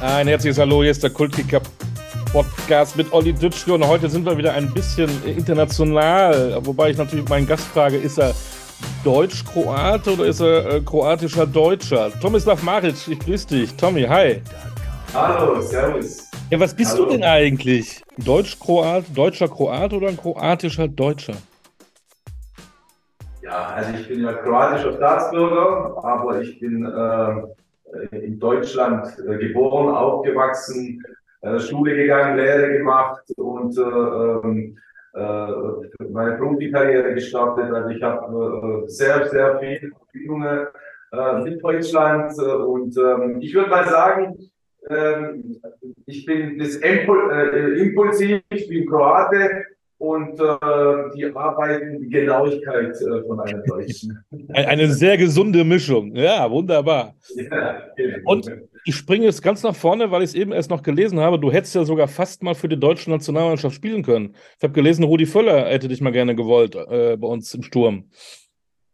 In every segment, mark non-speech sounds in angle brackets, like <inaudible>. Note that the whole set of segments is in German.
Ein herzliches Hallo, hier ist der Kultkicker Podcast mit Olli Dütschke und heute sind wir wieder ein bisschen international, wobei ich natürlich meinen Gast frage, ist er Deutsch-Kroate oder ist er äh, kroatischer Deutscher? Tomislav Maric, ich grüße dich. Tommy, hi. Hallo, servus. Ja, was bist Hallo. du denn eigentlich? Deutsch-Kroat, deutscher Kroat oder ein kroatischer Deutscher? Ja, also ich bin ja kroatischer Staatsbürger, aber ich bin äh, in Deutschland äh, geboren, aufgewachsen, äh, Schule gegangen, Lehre gemacht und äh, ähm, äh, meine Profikarriere gestartet. Also ich habe äh, sehr, sehr viele Verbindungen äh, mit Deutschland äh, und ähm, ich würde mal sagen, ähm, ich bin das Impul äh, impulsiv, ich bin Kroate und äh, die arbeiten die Genauigkeit äh, von einem Deutschen. <laughs> Ein- Eine sehr gesunde Mischung. Ja, wunderbar. ja, genau. Und ich springe jetzt ganz nach vorne, weil ich es eben erst noch gelesen habe. Du hättest ja sogar fast mal für die deutsche Nationalmannschaft spielen können. Ich habe gelesen, Rudi Völler hätte dich mal gerne gewollt äh, bei uns im Sturm.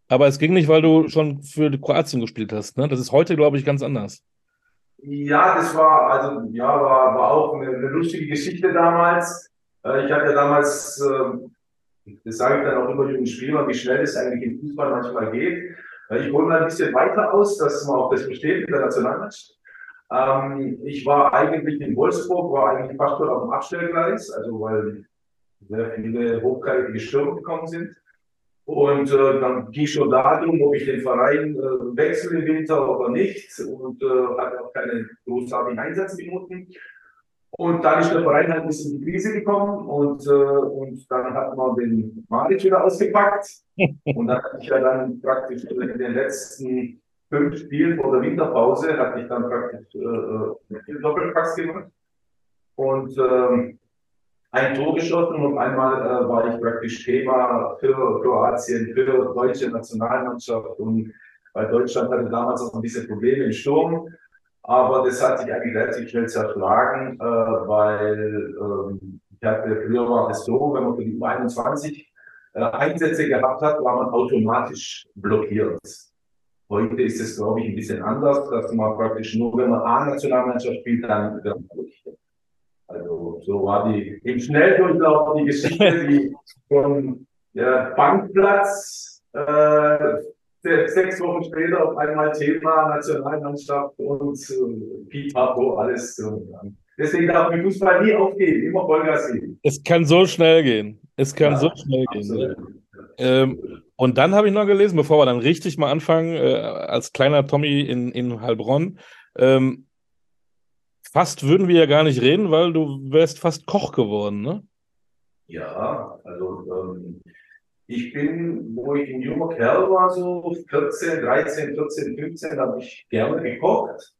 Aber es ging nicht, weil du schon für die Kroatien gespielt hast. Ne? Das ist heute, glaube ich, ganz anders. Ja, das war, also, ja, war, war auch eine, eine lustige Geschichte damals. Äh, ich hatte damals, äh, das sage ich dann auch immer jungen Spielern, wie schnell es eigentlich im Fußball manchmal geht. Äh, ich hole mal ein bisschen weiter aus, dass man auch das versteht mit der Nationalmannschaft. Ähm, ich war eigentlich in Wolfsburg, war eigentlich fast schon auf dem Abstellgleis, also weil sehr viele hochkarätige Stürmer gekommen sind. Und äh, dann ging schon darum, ob ich den Verein äh, wechsle im Winter oder nicht. Und äh, hatte auch keine großartigen Einsatzminuten. Und dann ist der Verein halt ein bisschen in die Krise gekommen und, äh, und dann hat man den Maric wieder ausgepackt. <laughs> und dann hatte ich ja dann praktisch in den letzten fünf Spielen vor der Winterpause, hatte ich dann praktisch äh, äh, den Doppelpass gemacht. Und ähm, ein Tor geschossen und einmal äh, war ich praktisch Thema für Kroatien, für deutsche Nationalmannschaft und weil Deutschland hatte damals auch ein bisschen Probleme im Sturm. Aber das hat sich eigentlich relativ schnell zerschlagen, äh, weil ähm, ich hatte, früher war es so, wenn man für die U21 äh, Einsätze gehabt hat, war man automatisch blockiert. Heute ist es, glaube ich, ein bisschen anders, dass man praktisch nur, wenn man A-Nationalmannschaft spielt, dann wird man blockiert. Also so war die im Schnelldurchlauf die Geschichte, die <laughs> vom ja, Bankplatz äh, sechs Wochen später auf einmal Thema Nationalmannschaft und äh, Pipapo, alles. So. Deswegen darf mir Fußball nie aufgeben, immer Vollgas geben. Es kann so schnell gehen. Es kann Ja, so schnell gehen. Absolut. Ähm, und dann habe ich noch gelesen, bevor wir dann richtig mal anfangen, äh, als kleiner Tommy in, in Heilbronn, ähm, fast würden wir ja gar nicht reden, weil du wärst fast Koch geworden, ne? Ja, also ähm, ich bin, wo ich ein junger Kerl war, so 14, 13, 14, 15, habe ich gerne gekocht.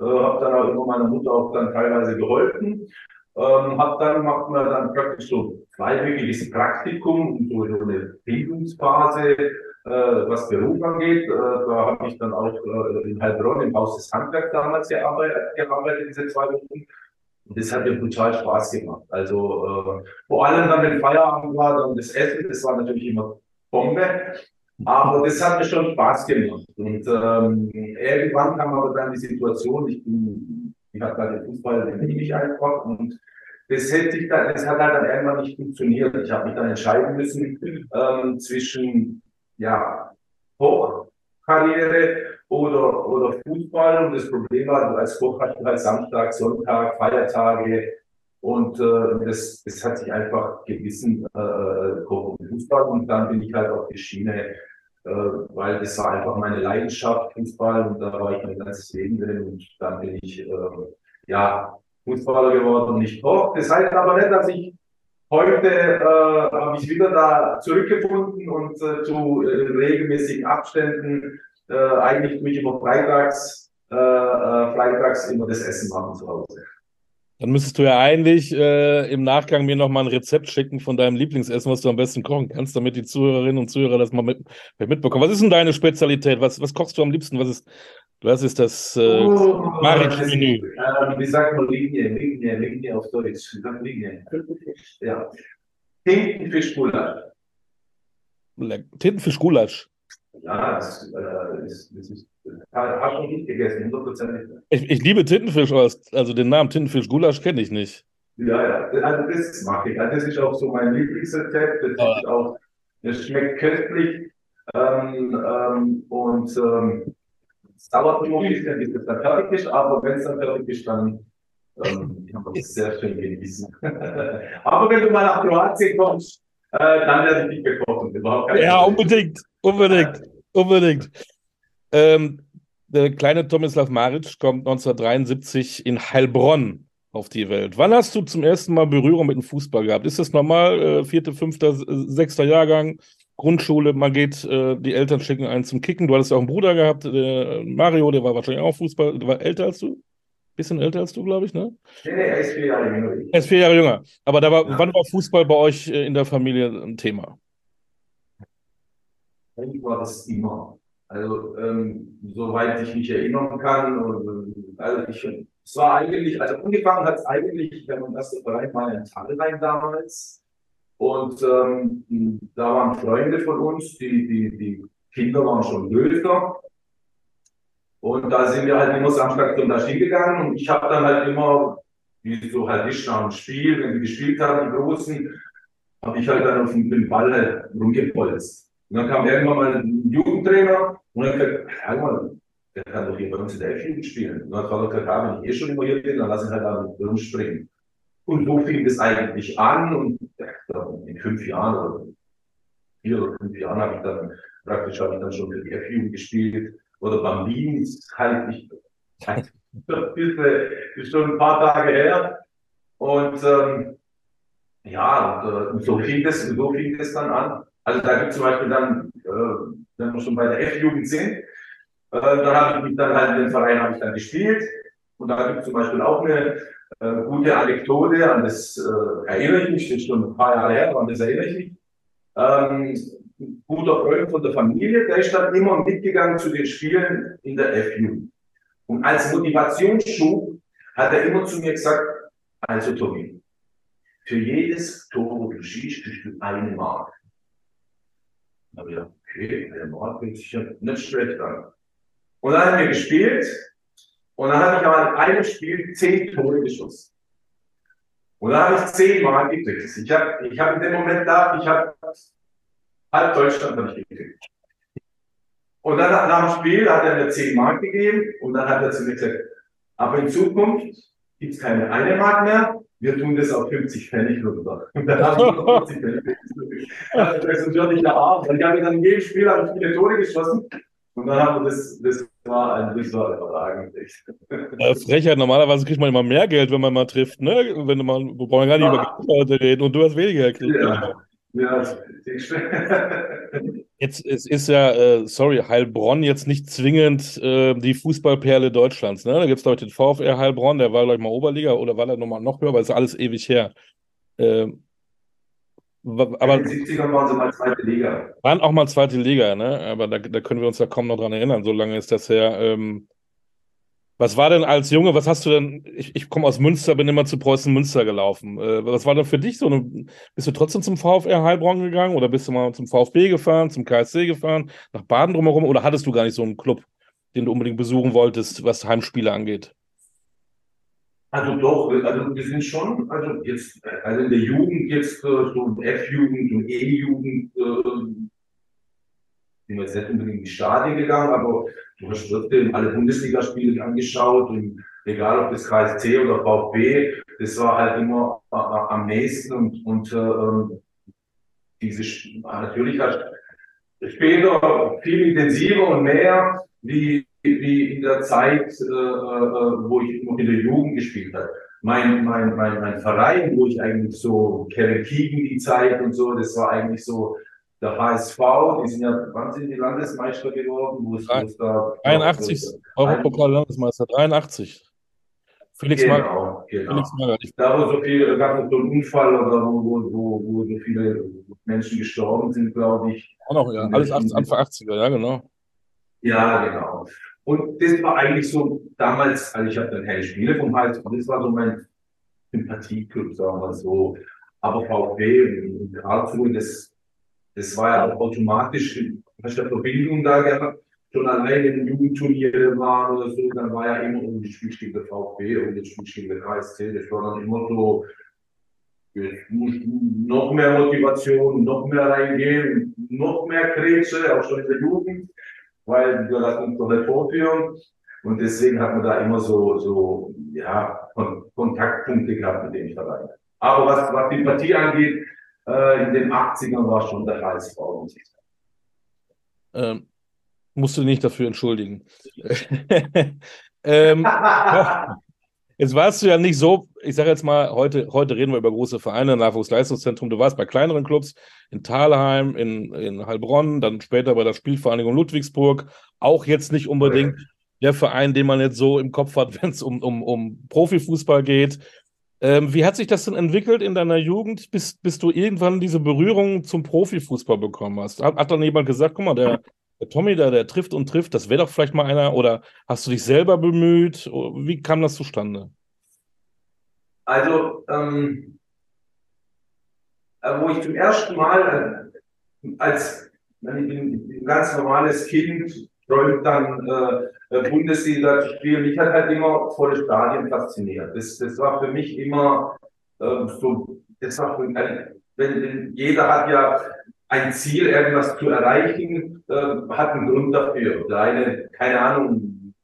Äh, habe dann auch immer meiner Mutter auch dann teilweise geholfen. Ähm, hab dann macht man dann praktisch so zweiwöchiges Praktikum, so eine Bildungsphase, äh, was Beruf angeht. Äh, da habe ich dann auch äh, in Heilbronn im Haus des Handwerks damals gearbeitet, gearbeitet diese zwei Wochen. Und das hat mir brutal Spaß gemacht. Also äh, vor allem dann, wenn Feierabend war, dann das Essen, das war natürlich immer Bombe. Aber das hat mir schon Spaß gemacht. Und ähm, irgendwann kam aber dann die Situation, ich bin, ich hatte dann den Fußball, den liebe einfach. Und das hätte ich dann, das hat halt dann irgendwann nicht funktioniert. Ich habe mich dann entscheiden müssen ähm, zwischen ja, Hochkarriere oder, oder Fußball. Und das Problem war, als Koch hatte ich halt Samstag, Sonntag, Feiertage. Und äh, das, das hat sich einfach gewissen äh, Koch und Fußball. Und dann bin ich halt auf die Schiene, äh, weil das war einfach meine Leidenschaft, Fußball. Und da war ich mein ganzes Leben drin. Und dann bin ich äh, ja Fußballer geworden und nicht Koch. Das heißt aber nicht, dass ich Heute äh, habe ich wieder da zurückgefunden und äh, zu äh, regelmäßigen Abständen äh, eigentlich mich immer freitags, äh, äh, freitags immer das Essen machen zu Hause. Dann müsstest du ja eigentlich äh, im Nachgang mir noch mal ein Rezept schicken von deinem Lieblingsessen, was du am besten kochen kannst, damit die Zuhörerinnen und Zuhörer das mal mit, mitbekommen. Was ist denn deine Spezialität? Was, was kochst du am liebsten? Was ist, was ist das äh, Oh, Maric-Menü? Äh, wie sagt man Linie, Linie, Linie auf Deutsch? Wie sagt Linie? Ja. Tintenfischgulasch. Tintenfisch-Gulasch. Ja, das, äh, ist, das ist Hast du nicht gegessen, hundertprozentig. Ich, ich liebe Tintenfisch, also den Namen Tintenfisch Gulasch kenne ich nicht. Ja, ja, also das mag ich. Also das ist auch so mein Lieblingsrezept. Das, ist auch, das schmeckt köstlich. Ähm, ähm, und ähm, nur ein bisschen, bis es dann fertig ist, aber wenn es dann fertig ist, dann ähm, kann man es sehr schön genießen. <laughs> aber wenn du mal nach Kroatien kommst, äh, dann werde ich dich bekochen. ja, unbedingt, unbedingt, unbedingt. Ähm, der kleine Tomislav Maric kommt 1973 in Heilbronn auf die Welt. Wann hast du zum ersten Mal Berührung mit dem Fußball gehabt? Ist das normal, äh, vierter, fünfter, sechster Jahrgang, Grundschule, man geht, äh, die Eltern schicken einen zum Kicken. Du hattest ja auch einen Bruder gehabt, der Mario, der war wahrscheinlich auch Fußball, der war älter als du? Bisschen älter als du, glaube ich, ne? Nee, nee, er ist vier Jahre jünger. Er ist vier Jahre jünger. Aber da war, ja. wann war Fußball bei euch äh, in der Familie ein Thema? Eigentlich war das immer. Also, ähm, soweit ich mich erinnern kann, und, also ich, es war eigentlich, also angefangen hat es eigentlich, wenn man das Verein mal in Tallrein damals. Und ähm, da waren Freunde von uns, die, die, die Kinder waren schon größer. Und da sind wir halt immer Samstag zum Maschinen gegangen und ich habe dann halt immer, wie so halt nach dem Spiel, wenn wir gespielt haben, die Großen, habe ich halt dann auf dem Ball halt rumgepolzt. Und dann kam irgendwann mal ein Jugendtrainer und dann gesagt, hör mal, der kann doch hier bei uns in der F-Jugend spielen. Und dann hat er gesagt, ah, wenn ich eh schon immer hier bin, dann lass ich halt da rumspringen. Und so fing das eigentlich an und in fünf Jahren oder vier oder fünf Jahren habe ich dann praktisch habe ich dann schon für die F-Jugend gespielt oder Bambini ist halt nicht, halt, <laughs> ist schon ein paar Tage her. Und ähm, ja, und, äh, so fing das, so fing das dann an. Also da gibt zum Beispiel dann, äh, wenn wir schon bei der F-Jugend sind, äh, dann habe ich mich dann halt den Verein habe ich dann gespielt. Und da gibt es zum Beispiel auch eine äh, gute Anekdote, an das äh, erinnere ich mich, das ist schon ein paar Jahre her, an das erinnere ich mich. Ähm, guter Freund von der Familie, der ist dann immer mitgegangen zu den Spielen in der F-Jugend. Und als Motivationsschub hat er immer zu mir gesagt, also Tommy, für jedes Tor, wo du schießt, kriegst du eine Mark. Da habe ich gedacht, okay, eine Mark wird sicher nicht schlecht an. Und dann haben wir gespielt und dann habe ich aber in einem Spiel zehn Tore geschossen. Und dann habe ich zehn Mark gekriegt. Ich habe ich hab in dem Moment da, ich habe halb Deutschland habe ich gekriegt. Und dann nach dem Spiel hat er mir 10 Mark gegeben und dann hat er zu mir gesagt, aber in Zukunft gibt es keine eine Mark mehr, wir tun das auf 50 Pfennig runter. <laughs> Und dann habe ich 50 Pfennig. Das ist natürlich der Arm. Ich habe dann in jedem Spiel habe ich viele Tore geschossen. Und dann haben wir das, das war ein das war überragend. Frechheit, normalerweise kriegt man immer mehr Geld, wenn man mal trifft, ne? Wenn man, wir brauchen gar nicht ja. über Geld reden und du hast weniger gekriegt. Ja. Ja, <laughs> Jetzt es ist ja, äh, sorry, Heilbronn jetzt nicht zwingend äh, die Fußballperle Deutschlands. Ne? Da gibt es, glaube ich, den VfR Heilbronn, der war, glaube ich, mal Oberliga oder war der nochmal noch höher, weil es ist alles ewig her. Äh, aber in den 70ern waren sie mal zweite Liga. Waren auch mal zweite Liga, ne? Aber da, da können wir uns ja kaum noch dran erinnern. So lange ist das her. Ähm, was war denn als Junge, was hast du denn, ich, ich komme aus Münster, bin immer zu Preußen Münster gelaufen. Äh, was war denn für dich so? Eine, bist du trotzdem zum VfR Heilbronn gegangen oder bist du mal zum VfB gefahren, zum KSC gefahren, nach Baden drumherum oder hattest du gar nicht so einen Club, den du unbedingt besuchen wolltest, was Heimspiele angeht? Also doch, also wir sind schon, also jetzt, also in der Jugend jetzt äh, so F-Jugend und E-Jugend, äh, wir jetzt nicht unbedingt in die Stadien gegangen, aber du hast trotzdem alle Bundesligaspiele angeschaut und egal ob das KSC oder VfB, das war halt immer äh, am nächsten und, und äh, diese, natürlich hat später viel intensiver und mehr wie, wie in der Zeit, äh, äh wo ich noch in der Jugend gespielt habe. Mein, mein, mein, mein Verein, wo ich eigentlich so Kerrikigen die Zeit und so, das war eigentlich so der HSV, die sind ja, wann sind die Landesmeister geworden? Wo ist, wo ist da, 81, Europapokal-Landesmeister, 83. Felix genau, Magath. Genau. Felix Magath. Da wo so viel, gab es so einen Unfall oder wo, wo, wo, wo so viele Menschen gestorben sind, glaube ich. Auch noch, ja. Alles Anfang 80er, ja, genau. Ja, genau. Und das war eigentlich so damals, also ich habe dann keine Spiele vom HSV, das war so mein Sympathieclub, sagen wir so. Aber VfB und Karlsruhe, das das war ja auch automatisch, hast du Verbindung da gehabt. schon allein in den Jugendturnieren waren oder so, dann war ja immer um die Spielstände VfB und die Spielstände KSC. Das war dann immer so, jetzt muss noch mehr Motivation, noch mehr reingehen, noch mehr Grätsche, auch schon in der Jugend, weil wir lassen uns doch nicht vorführen. Und deswegen hat man da immer so, so ja, Kontaktpunkte gehabt mit dem Verein. Aber was, was die Partie angeht, äh, in den 80ern war schon der HSV. Ähm, musst du nicht dafür entschuldigen. <laughs> ähm, <laughs> jetzt warst du ja nicht so, ich sage jetzt mal, heute, heute reden wir über große Vereine, Nachwuchsleistungszentrum. Du warst bei kleineren Clubs in Thalheim, in, in Heilbronn, dann später bei der Spielvereinigung Ludwigsburg. Auch jetzt nicht unbedingt der Verein, den man jetzt so im Kopf hat, <laughs> wenn es um, um, um Profifußball geht. Ähm, wie hat sich das denn entwickelt in deiner Jugend, bis, bis du irgendwann diese Berührung zum Profifußball bekommen hast? Hat, hat dann jemand gesagt, guck mal, der, der Tommy da, der trifft und trifft, das wäre doch vielleicht mal einer, oder hast du dich selber bemüht? Wie kam das zustande? Also, ähm, äh, wo ich zum ersten Mal äh, als ein ganz normales Kind träumt dann äh, Bundesliga zu spielen. Mich hat halt immer volle Stadien fasziniert. Das, das war für mich immer äh, so, das war für, ein, wenn, wenn, jeder hat ja ein Ziel, irgendwas zu erreichen, äh, hat einen Grund dafür. Der eine, keine Ahnung.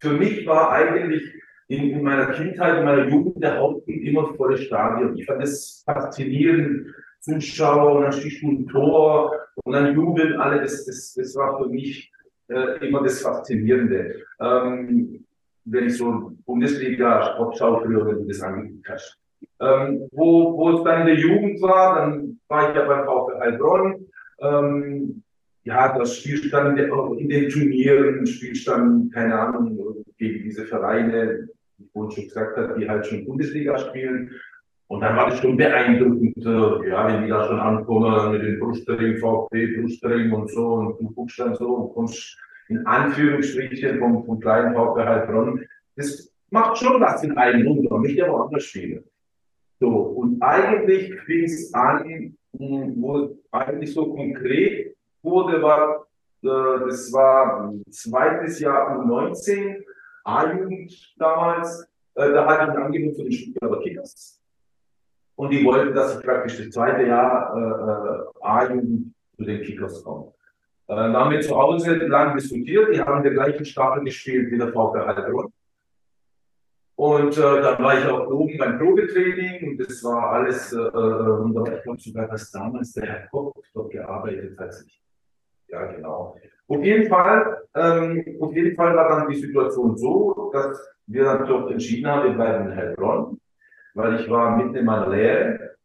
Für mich war eigentlich in, in meiner Kindheit, in meiner Jugend der Hauptpunkt immer volle Stadion. Ich fand das faszinierend, Zuschauer und dann schießt ein Tor und dann jubeln alle. Das, das, das war für mich äh, immer das Faszinierende. Ähm, wenn ich so Bundesliga Sportschau früher, wenn du das angeguckt hast. Ähm, wo, wo es dann in der Jugend war, dann war ich ja beim VfL Heilbronn. Ähm, ja, das spielst dann in den Turnieren, spielst dann, keine Ahnung, gegen diese Vereine, wie ich schon gesagt habe, die halt schon Bundesliga spielen. Und dann war das schon beeindruckend, äh, ja, wenn die da schon ankommen mit dem Brustring, VfB, Brustring und so, und du guckst dann so und kommst in Anführungsstrichen vom, vom kleinen VfB Heilbronn. Das macht schon was in einem runter, nicht aber anders spielen. So, und eigentlich fing es an, wo eigentlich so konkret wurde, war, äh, das war zweites Jahr U19, A-Jugend damals, äh, da hatte ich ein Angebot für den Stuttgarter Kickers. Und die wollten, dass ich praktisch das zweite Jahr äh, A-Jugend zu den Kickers komme. Äh, dann haben wir zu Hause lang diskutiert, die haben den gleichen Staffel gespielt wie der VfB Heilbronn. Und äh, dann war ich auch oben beim Probetraining und das war alles äh. Äh, ich glaube sogar, dass damals der Herr Koch dort gearbeitet hat. Ja, genau. Auf jeden Fall, ähm, auf jeden Fall war dann die Situation so, dass wir dann doch entschieden haben, wir bleiben in Heilbronn weil ich war mitten in meiner Lehre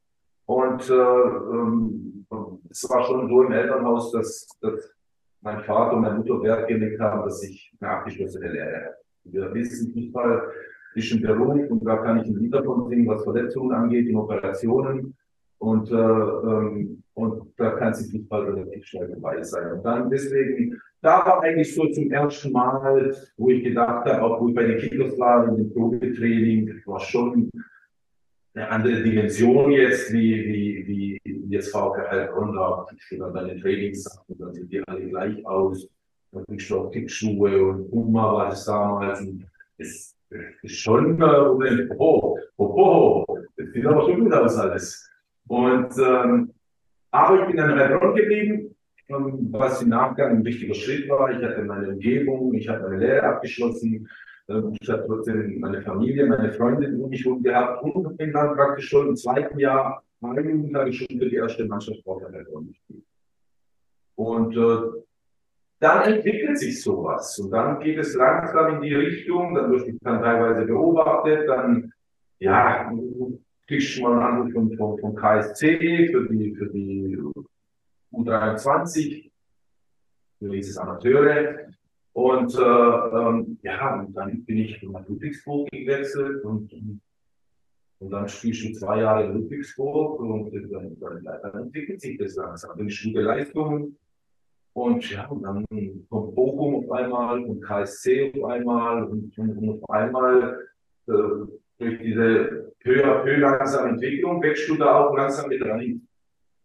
und äh, ähm, es war schon so im Elternhaus, dass, dass mein Vater und meine Mutter Wert gelegt haben, dass ich eine abgeschlossene Lehre habe. Wir wissen, Fußball ist ein Beruf und da kann ich ein Lied davon singen, was Verletzungen angeht, in Operationen. Und, äh, ähm, und da kann sich Fußball relativ schnell vorbei sein. Und dann deswegen, da war eigentlich so zum ersten Mal, wo ich gedacht habe, auch wo ich bei den Kickers war, in dem Probetraining, war schon eine andere Dimension jetzt, wie, wie, wie jetzt Heilbronn da. Ich sehe dann deine Trainingssachen, dann sehen die alle gleich aus. Dann kriegst du auch Kickschuhe und Puma war das damals. Und es ist schon, äh, oh, oh, oh, das sieht aber schon gut aus alles. Und, ähm, aber ich bin dann Heilbronn geblieben, was im Nachgang ein wichtiger Schritt war. Ich hatte meine Umgebung, ich habe meine Lehre abgeschlossen, ich habe trotzdem meine Familie, meine Freundin um mich herum gehabt und bin dann praktisch schon im zweiten Jahr, meine habe schon für die erste Mannschaft gespielt. Und äh, dann entwickelt sich sowas und dann geht es langsam in die Richtung, dann wird ich dann teilweise beobachtet, dann ja, kriegst du mal einen Anruf von, von, von KSC für die, für die U23, für dieses Amateure. Und äh, ähm, ja, und dann bin ich nach Ludwigsburg gewechselt und, und dann ich schon zwei Jahre in Ludwigsburg und dann, dann, dann entwickelt sich das langsam. Dann ist gute Leistung und ja, und dann kommt Bochum auf einmal und KSC auf einmal und, und, auf einmal äh, durch diese peu à langsame Entwicklung wächst du da auch langsam mit rein.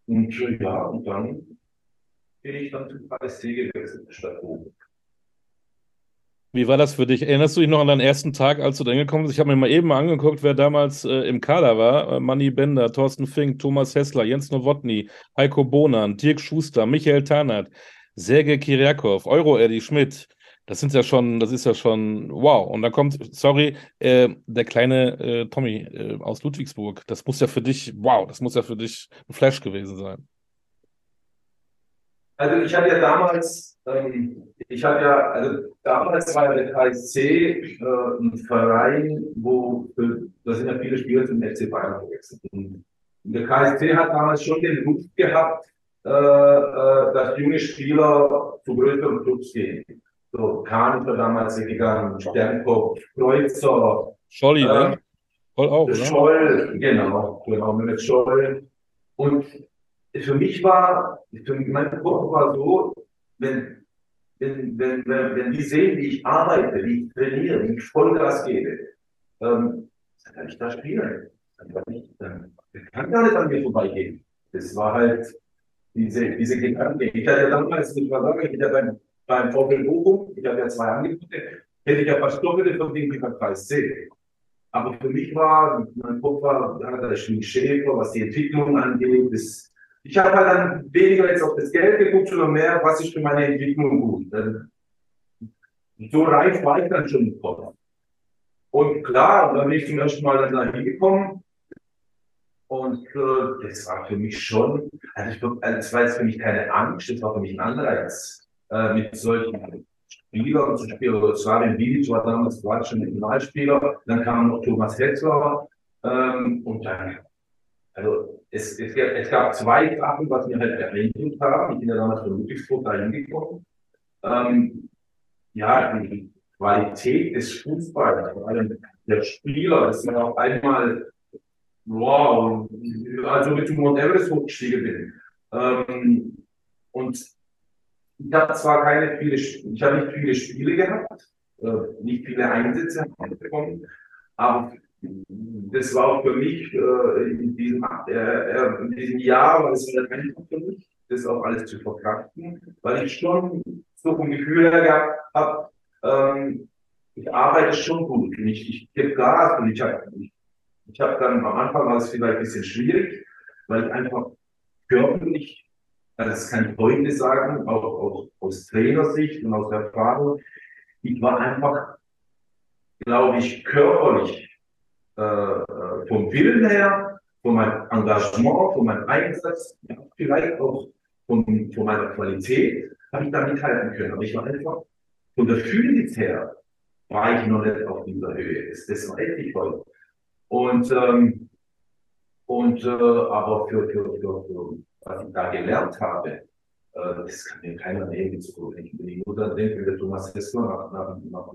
Und ja, und dann bin ich dann zu KSC gewechselt, statt oben. Wie war das für dich? Erinnerst du dich noch an deinen ersten Tag, als du da hingekommen bist? Ich habe mir mal eben angeguckt, wer damals äh, im Kader war. Äh, Manny Bender, Thorsten Fink, Thomas Hessler, Jens Nowotny, Heiko Bonan, Dirk Schuster, Michael Tarnert, Sergej Kiriakov, Euro-Eddie Schmidt. Das sind ja schon, das ist ja schon wow. Und dann kommt, sorry, äh, der kleine äh, Tommy äh, aus Ludwigsburg. Das muss ja für dich, wow, das muss ja für dich ein Flash gewesen sein. Also ich hatte ja damals, ähm, ich hatte ja, also damals war ja der KSC äh, ein Verein, wo für, da sind ja viele Spieler zum FC Bayern gewechselt. Und der KSC hat damals schon den Ruf gehabt, äh, äh, dass junge Spieler zu größeren Clubs gehen. So Kahn war damals gegangen, Sternkopf, Kreuzer. Scholli, ne? Scholl auch, oder? Scholl, genau, genau, mit Scholl. Und für mich war, für mein Kopf war so, wenn, wenn, wenn, wenn, die sehen, wie ich arbeite, wie ich trainiere, wie ich Vollgas gebe, ähm, dann kann ich da spielen. Dann kann, ich, dann, kann gar nicht an mir vorbeigehen. Das war halt diese, diese Gedanken. Ich hatte damals, ich war lange, ich hatte beim, beim VfL Bochum, ich hatte ja zwei Angebote, hätte ich ja fast doppelte verdient wie beim Kreis C. Aber für mich war, mein Kopf war, da ist ein Schäfer, was die Entwicklung angeht, das, ich habe halt dann weniger jetzt auf das Geld geguckt, sondern mehr, was ist für meine Entwicklung gut. So reif war ich dann schon Kopf. Und klar, dann bin ich zum ersten Mal dann da hingekommen. Und äh, das war für mich schon, also, ich, also das war jetzt für mich keine Angst, das war für mich ein Anreiz, äh, mit solchen Spielern zu spielen. Also Slavin Bilic war damals war schon Nationalspieler, dann kam noch Thomas Hetzler ähm, und dann also es, es, es gab zwei Sachen, was mir halt erinnert haben. Ich bin ja damals von Ludwigsburg da hingekommen. Ähm, ja, die Qualität des Fußballs, vor allem der Spieler, das ist ja auch einmal, wow, also mit dem Mount Everest hochgestiegen bin. Ähm, und ich habe zwar keine viele, ich habe nicht viele Spiele gehabt, äh, nicht viele Einsätze bekommen, aber das war auch für mich äh, in, diesem, äh, äh in diesem Jahr, weil es war einfach für mich, das auch alles zu verkraften, weil ich schon so ein Gefühl gehabt habe, ähm, ich arbeite schon gut und ich, ich gebe Gas und ich habe ich, ich hab dann am Anfang war es vielleicht ein bisschen schwierig, weil ich einfach körperlich, also das kann heute sagen, auch, auch aus Trainersicht und aus Erfahrung, ich war einfach, glaube ich, körperlich äh, äh, vom Willen her, von meinem Engagement, von meinem Einsatz, ja, vielleicht auch von, von meiner Qualität, habe ich da mithalten können. Aber ich war einfach von der Physis her, war ich noch nicht auf dieser Höhe. Das, das weiß ich heute. Und, ähm, und äh, aber für, für, für, für, was ich da gelernt habe, äh, das kann mir keiner nehmen zu Ich bin nur dann denke, der Thomas Hessler nach, nach, nach,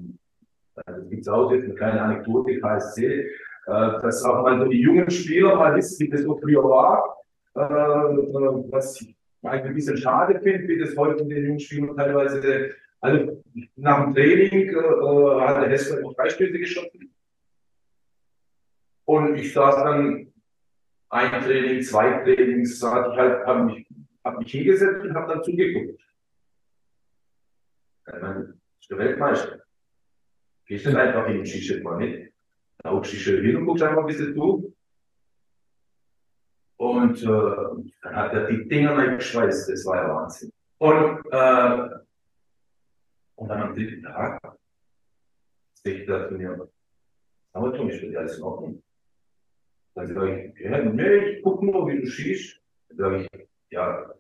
also gibt es auch jetzt eine kleine Anekdote, KSC, äh, dass auch mal die jungen Spieler mal wissen, wie das so früher war. Äh, äh, was ich ein bisschen schade finde, wie das heute mit den jungen Spielern teilweise, also nach dem Training äh, hat der Hessler noch drei Stöße geschossen. Und ich saß dann ein Training, zwei Trainings, saß ich halt, habe mich, hab mich hingesetzt und habe dann zugeguckt. Ich meine, ist der Weltmeister. Gehst du einfach in den Skischritt mal mit? Da du schön hin und guckst einfach ein bisschen zu. Und äh, dann hat er die Dinger geschweißt, das war ja Wahnsinn. Und, äh, und dann am dritten Tag sehe ich da zu mir, aber Tom, ich will alles in Ordnung. Dann sage ich, ja, nee, ich guck nur, wie du schießt. Dann sage ich, ja.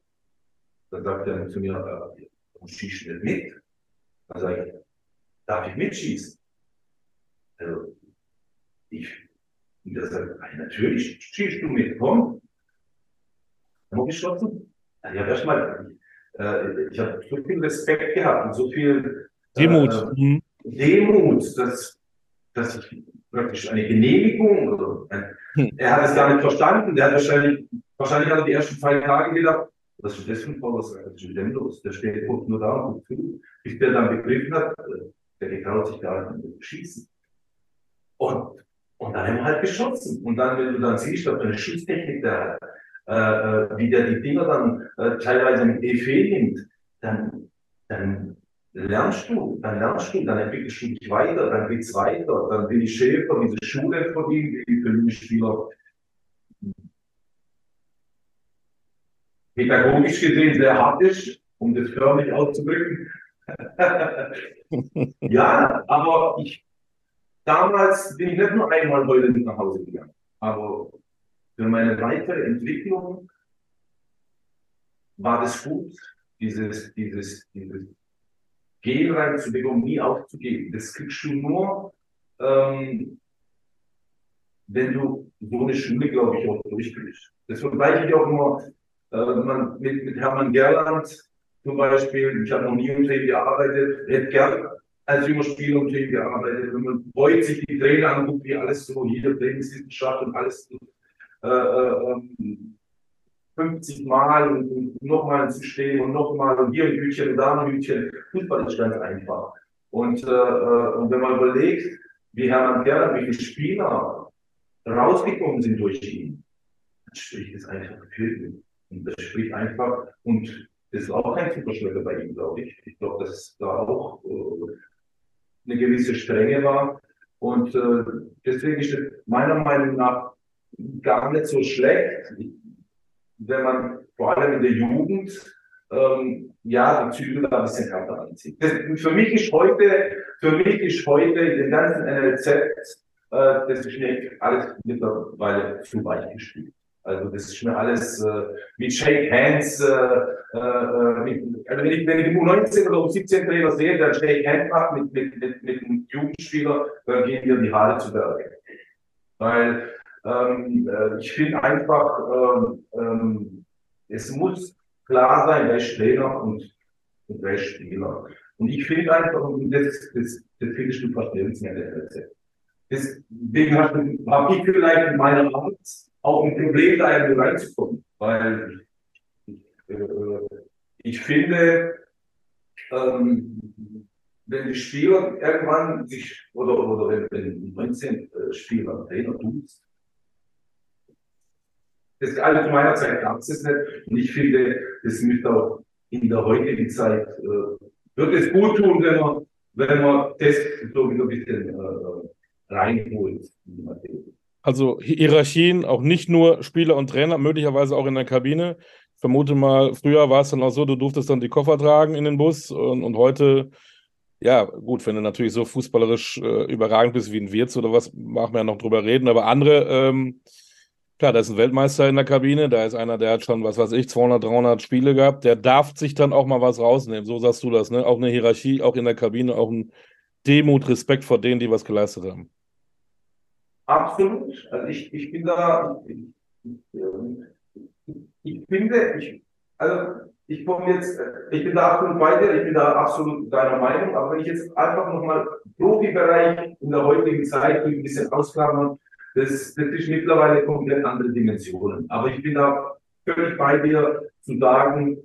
Dann sagt er zu mir, äh, du schießt nicht mit. Dann sage ich, darf ich mitschießen? Also, ich, und er sagt, natürlich schießt du mit, komm. Haben wir geschlossen? Ja, erstmal, äh, ich habe so viel Respekt gehabt und so viel äh, Demut. Mhm. Demut, dass, dass ich praktisch eine Genehmigung, oder hm. er hat es gar nicht verstanden, der hat wahrscheinlich, wahrscheinlich hat er die ersten zwei Tage gedacht, was ist das für ein? Was ist denn los? Der steht nur da und zu. Bis der dann begriffen hat, äh, der getraut sich gar nicht schießen. Und und dann haben wir halt geschossen. Und dann, wenn du dann siehst, ob eine Schusstechnik da hat, äh, äh wie der die Dinger dann äh, teilweise mit Efe nimmt, dann, dann lernst du, dann lernst du, dann entwickelst du dich weiter, dann geht's weiter, dann bin ich Schäfer, diese Schule von ihm, die für mich Spieler pädagogisch gesehen sehr hart ist, um das förmlich auszudrücken. <laughs> ja, aber ich, damals bin ich nicht nur einmal heute nach Hause gegangen, aber für meine weitere Entwicklung war das gut, dieses, dieses, dieses Gehen rein zu bekommen, nie aufzugeben. Das kriegst du nur, ähm, wenn du so eine Schule, glaube ich, auch durchkriegst. Das vergleiche ich auch immer äh, man, mit, mit Hermann Gerland zum Beispiel. Ich habe noch nie im Training gearbeitet. Hat gern als junger Spieler im Training gearbeitet. Wenn man freut sich die Trainer anguckt, wie alles so hier Trainingswissenschaft und alles äh, äh, 50 ähm, Mal und nochmal ein System und nochmal und hier ein Hütchen und da ein Hütchen. Fußball ist ganz einfach. Und, äh, äh, und wenn man überlegt, wie Hermann Gerland, wie Spieler rausgekommen sind durch ihn, dann spricht es einfach für ihn. Und das spricht einfach, und das ist auch kein Superschläger bei ihm, glaube ich. Ich glaube, dass da auch äh, eine gewisse Strenge war. Und äh, deswegen ist es meiner Meinung nach gar nicht so schlecht, wenn man vor allem in der Jugend ähm, ja die Zügel da ein bisschen härter anzieht. Das, für mich ist heute, für mich ist heute in den ganzen NLZ, äh, das ist mir alles mittlerweile zu weich gespielt. Also das ist mir alles äh, mit Shake Hands, äh, äh, mit, also wenn ich, wenn ich den U19 oder U17 Trainer sehe, der Shake Hands macht mit, mit, mit, mit einem Jugendspieler, dann gehen mir die Haare zu Berge. Weil ähm, äh, ich finde einfach, ähm, ähm, es muss klar sein, ist Trainer und, und wer ist Spieler. Und ich finde einfach, und das, das, das finde ich ein Verständnis Deswegen habe ich vielleicht in meiner Art auch ein Problem, da irgendwie reinzukommen. Weil äh, ich finde, ähm, wenn die Spieler irgendwann sich, oder, oder wenn, wenn 19 äh, Spieler Trainer tust, das also zu meiner Zeit gab es nicht. Und ich finde, das müsste auch in der heutigen Zeit, äh, wird es gut tun, wenn man, wenn man das so wieder ein bisschen äh, reinholt. Also Hierarchien, auch nicht nur Spieler und Trainer, möglicherweise auch in der Kabine. Ich vermute mal, früher war es dann auch so, du durftest dann die Koffer tragen in den Bus und, und heute, ja, gut, wenn du natürlich so fußballerisch äh, überragend bist wie ein Wirtz oder was, machen wir ja noch drüber reden, aber andere, ähm, klar, da ist ein Weltmeister in der Kabine, da ist einer, der hat schon, was weiß ich, 200, 300 Spiele gehabt, der darf sich dann auch mal was rausnehmen, so sagst du das, ne? Auch eine Hierarchie, auch in der Kabine, auch ein Demut, Respekt vor denen, die was geleistet haben. Absolut. Also ich, ich bin da, ich, finde, ich, also ich komme jetzt, ich bin da absolut bei dir, ich bin da absolut deiner Meinung, aber wenn ich jetzt einfach nochmal Profibereich in der heutigen Zeit ein bisschen ausklammern, das, das ist mittlerweile komplett andere Dimensionen. Aber ich bin da völlig bei dir zu sagen,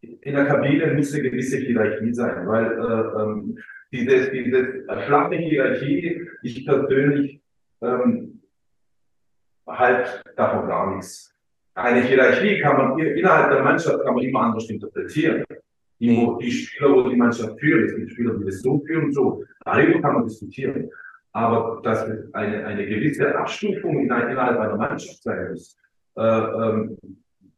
in der Kabine muss eine gewisse Hierarchie sein, weil äh, ähm, diese, diese flache Hierarchie, ich persönlich ähm, halt davon gar nichts. Eine Hierarchie kann man innerhalb der Mannschaft kann man immer anders interpretieren. Die, die Spieler, wo die Mannschaft führt, es gibt Spieler, die das so führen, so. Darüber kann man diskutieren. Aber dass eine, eine gewisse Abstufung in, innerhalb einer Mannschaft sein muss, äh, ähm,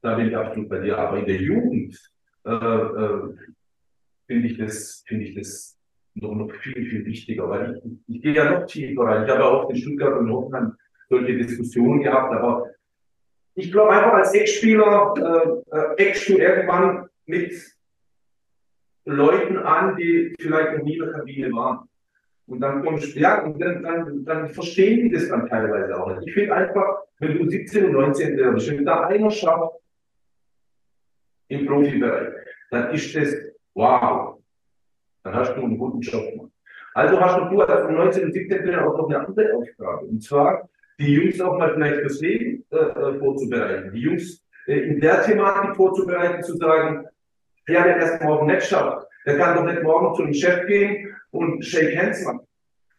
da bin ich absolut bei dir. Aber in der Jugend äh, äh, finde ich das, finde ich das noch, noch viel, viel wichtiger, weil ich, ich gehe ja noch tiefer rein. Ich habe ja auch in Stuttgart und Hoffenheim solche Diskussionen gehabt, aber ich glaube einfach als Ex-Spieler äh, äh, eckst du irgendwann mit Leuten an, die vielleicht noch nie in der Kabine waren. Und dann kommst ja, und dann, dann, dann verstehen die das dann teilweise auch nicht. Ich finde einfach, wenn du 17 und 19 bist, wenn da einer schafft im Profibereich, dann ist das wow dann hast du einen guten Job gemacht. Also hast du als 19 und 17 auch noch eine andere Aufgabe. Und zwar, die Jungs auch mal vielleicht fürs Leben äh, äh, vorzubereiten. Die Jungs äh, in der Thematik vorzubereiten, zu sagen, ja, der erst morgen nicht schafft, der kann doch nicht morgen zu einem Chef gehen und Shake Hands machen.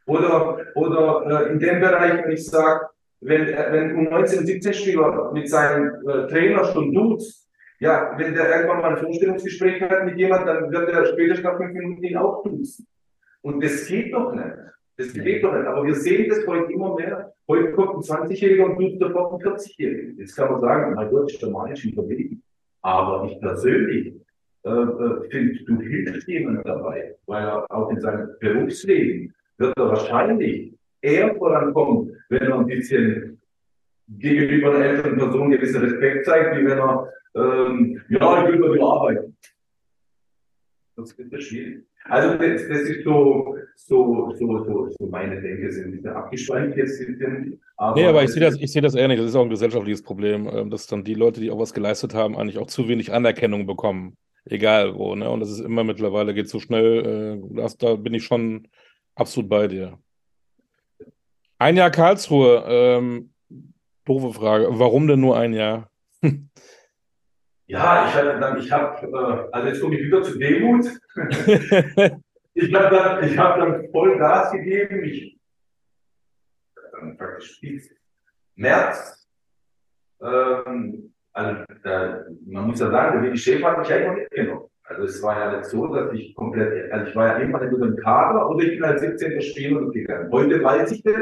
Oder, oder äh, in dem Bereich, wenn ich sage, wenn, wenn ein 19-, 17-Spieler mit seinem äh, Trainer schon duzt, ja, wenn der irgendwann mal ein Vorstellungsgespräch hat mit jemandem, dann wird er später nach fünf Minuten ihn auch duzen. Und das geht doch nicht. Das geht doch nicht. Aber wir sehen das heute immer mehr. Heute kommt ein 20-Jähriger und duzt sofort einen 40-Jährigen. Jetzt kann man sagen, mein Gott, ist der Mann ist überlegen. Aber ich persönlich äh, äh, finde, du hilfst jemandem dabei, weil er auch in seinem Berufsleben wird er wahrscheinlich eher vorankommen, wenn er ein bisschen gegenüber einer älteren Person gewissen Respekt zeigt, wie wenn er, ähm, ja, ich will über die arbeiten. Das ist schwierig. Also das, das ist so, so, so, so, so meine Denke, sind bisschen abgeschweift jetzt. Sind, aber nee, aber ich sehe das, ich sehe das nicht. Das ist auch ein gesellschaftliches Problem, ähm, dass dann die Leute, die auch was geleistet haben, eigentlich auch zu wenig Anerkennung bekommen. Egal wo, ne? Und das ist immer mittlerweile geht so schnell, äh, das, da bin ich schon absolut bei dir. Ein Jahr Karlsruhe, ähm, doofe Frage. Warum denn nur ein Jahr? <laughs> Ja, ich hatte dann, ich habe, äh, also jetzt komme ich wieder zu Demut. <laughs> ich habe dann, ich habe dann voll Gas gegeben. Ich dann praktisch bis März. Ähm, also da, man muss ja sagen, der Willi Schäfer hat mich einfach mitgenommen. Also es war ja nicht so, dass ich komplett, also ich war ja immer in einem Kader oder ich bin als 17. Spieler gegangen. Heute weiß ich das.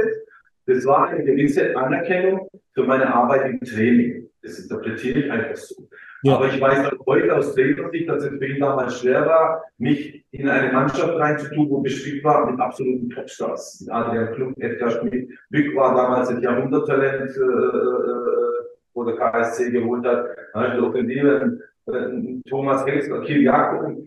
Das war eine gewisse Anerkennung für meine Arbeit im Training. Das interpretiere ich einfach so. Ja. Aber ich weiß auch heute aus Trainersicht, dass es für ihn damals schwer war, mich in eine Mannschaft reinzutun, wo beschrieben war mit absoluten Topstars. Adrian Klug, Edgar Schmidt, Wick war damals ein Jahrhunderttalent, äh, äh, wo der KSC geholt hat. Dann Offensive, äh, Thomas Hengst, Kiel Jakob.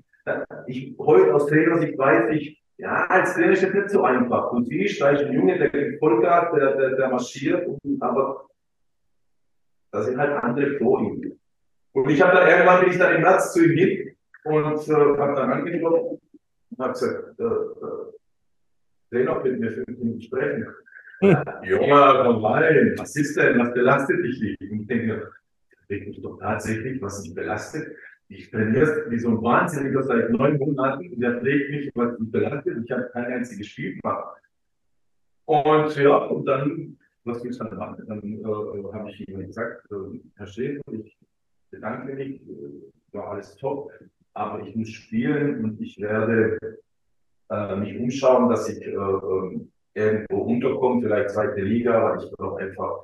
Ich, heute aus Trainersicht weiß ich, ja, als Trainer ist das nicht so einfach. Siehst, da ist ein Junge, der gibt Vollgas, der, der, der marschiert, aber da sind halt andere vor ihm. Und ich habe dann irgendwann bin ich dann im März zu ihm hin und äh, habe dann angeklopft und habe gesagt, äh, äh, Trainer, mit mir fünf Minuten sprechen. <laughs> Hm. Junge, komm rein, was ist denn, was belastet dich nicht? Und ich denke, regt mich doch tatsächlich, was mich belastet. Ich trainiere wie so ein Wahnsinniger seit neun Monaten und der pflegt mich, was mich belastet. Ich habe kein einziges Spiel gemacht. Und ja, und dann, was will ich dann machen? Dann äh, habe ich ihm gesagt, äh, Herr Schäfer, ich bedanke mich, war alles top, aber ich muss spielen und ich werde äh, mich umschauen, dass ich äh, ähm, irgendwo unterkomme, vielleicht zweite Liga, weil ich brauche einfach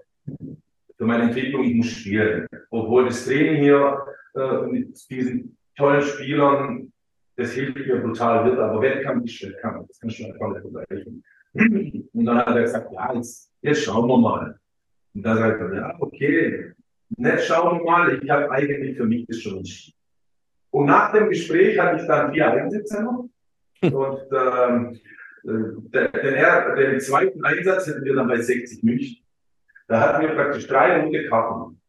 für meine Entwicklung, ich muss spielen. Obwohl das Training hier äh, mit diesen tollen Spielern, das hilft mir brutal wird, aber Wettkampf ist Wettkampf, das kann ich schon einfach nicht vergleichen. Und dann hat er gesagt, ja, jetzt, jetzt schauen wir mal. Und dann sagt er, ja, okay, Nett schauen wir mal, ich habe eigentlich für mich das schon entschieden. Und nach dem Gespräch hatte ich dann vier Einsätze noch. Und <laughs> ähm, den, den, den zweiten Einsatz hatten wir dann bei 60 München. Da hatten wir praktisch drei rote Karten.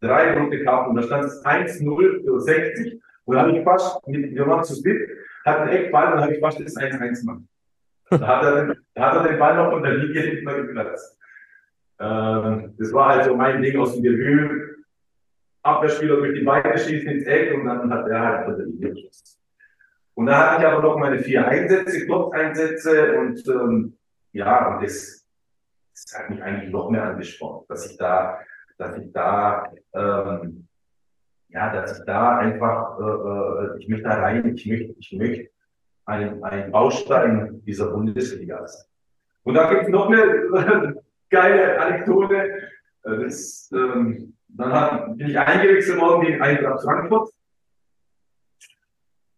Drei rote Karten. Da stand es 1-0 für 60. Und da habe ich fast, wir waren zu spät, hatten Eckball und dann habe ich fast das 1-1 gemacht. Da hat, er den, da hat er den Ball noch von der Linie hinten geplatzt. Ähm, das war halt so mein Ding aus dem Debüt. Abwehrspieler durch die Beine schießen ins Eck und dann hat er halt der Linie geschossen. Und da hatte ich aber noch meine vier Einsätze, Kurzeinsätze und ähm, ja, und das, das hat mich eigentlich noch mehr angesprochen, dass ich da, dass ich da, ähm, ja, dass ich da einfach, äh, äh ich möchte da rein, ich möchte, ich möchte ein, ein Baustein dieser Bundesliga sein. Und da gibt es noch eine <laughs> geile Anekdote. Das, ähm, dann hat, bin ich eingewechselt worden gegen Eintracht Frankfurt.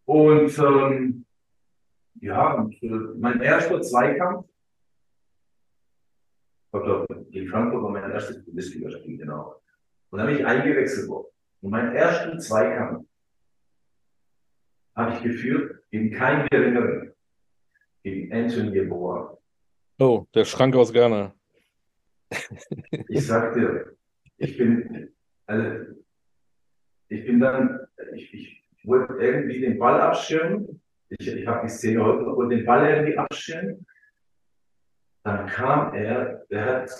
Und ähm, ja, und, äh, mein erster Zweikampf, oder gegen Frankfurt war mein erstes Bundesligaspiel, genau. Und dann bin ich eingewechselt worden. Und meinen ersten Zweikampf habe ich geführt gegen keinen geringeren, gegen Anthony Boer. Oh, der Schrank aus Ghana. Ich sag dir, ich bin, also, ich bin dann, ich, ich wollte irgendwie den Ball abschirmen. Ich, ich habe die Szene heute, wollte den Ball irgendwie abschirmen. Dann kam er, der hat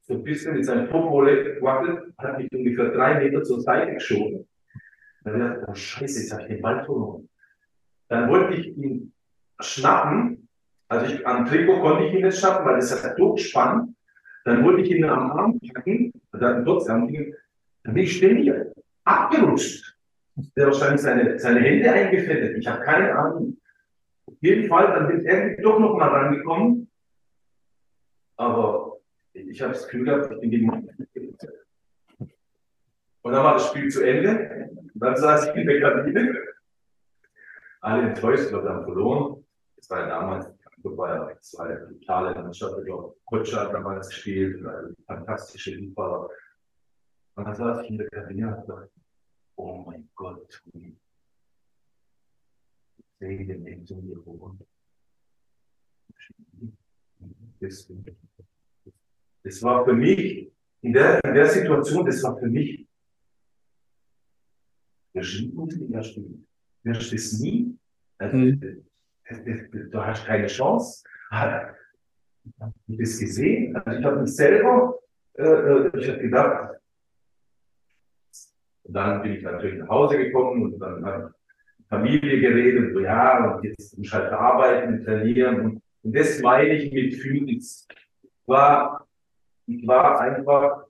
so ein bisschen mit seinem Popole gewackelt, hat mich ungefähr drei Meter zur Seite geschoben. Dann habe ich gedacht, oh Scheiße, jetzt habe ich den Ball verloren. Dann wollte ich ihn schnappen. Also ich, am Trikot konnte ich ihn nicht schnappen, weil das hat durchspannt. Dann wollte ich ihn am Arm packen, dann, dort, dann bin ich ständig abgerutscht. Der wahrscheinlich seine, seine Hände eingefettet. Ich habe keine Ahnung. Auf jeden Fall, dann bin ich doch noch mal rangekommen. Aber ich habe das Gefühl gehabt, ich bin gegen Und dann war das Spiel zu Ende. Dann saß ich in der Kabine. Alle enttäuscht, wir haben verloren. Das war damals, ja zwei totale Mannschaft. Glaube, Kutscher damals gespielt, ein fantastischer Fußballer. Und dann saß ich in der Kabine und dachte, oh mein Gott, Toni. Segen in so mir das, das war für mich, in der, in der Situation, das war für mich der Bundesliga spielen. Wirst es nie. Also, mhm. Du hast keine Chance. Ich habe das gesehen. Also ich habe mich selber, äh, äh ich habe gedacht, und dann bin ich natürlich nach Hause gekommen und dann hat Familie geredet, so ja, und jetzt muss ich halt arbeiten, trainieren. Und, und das meine ich mit Phoenix. War, ich war einfach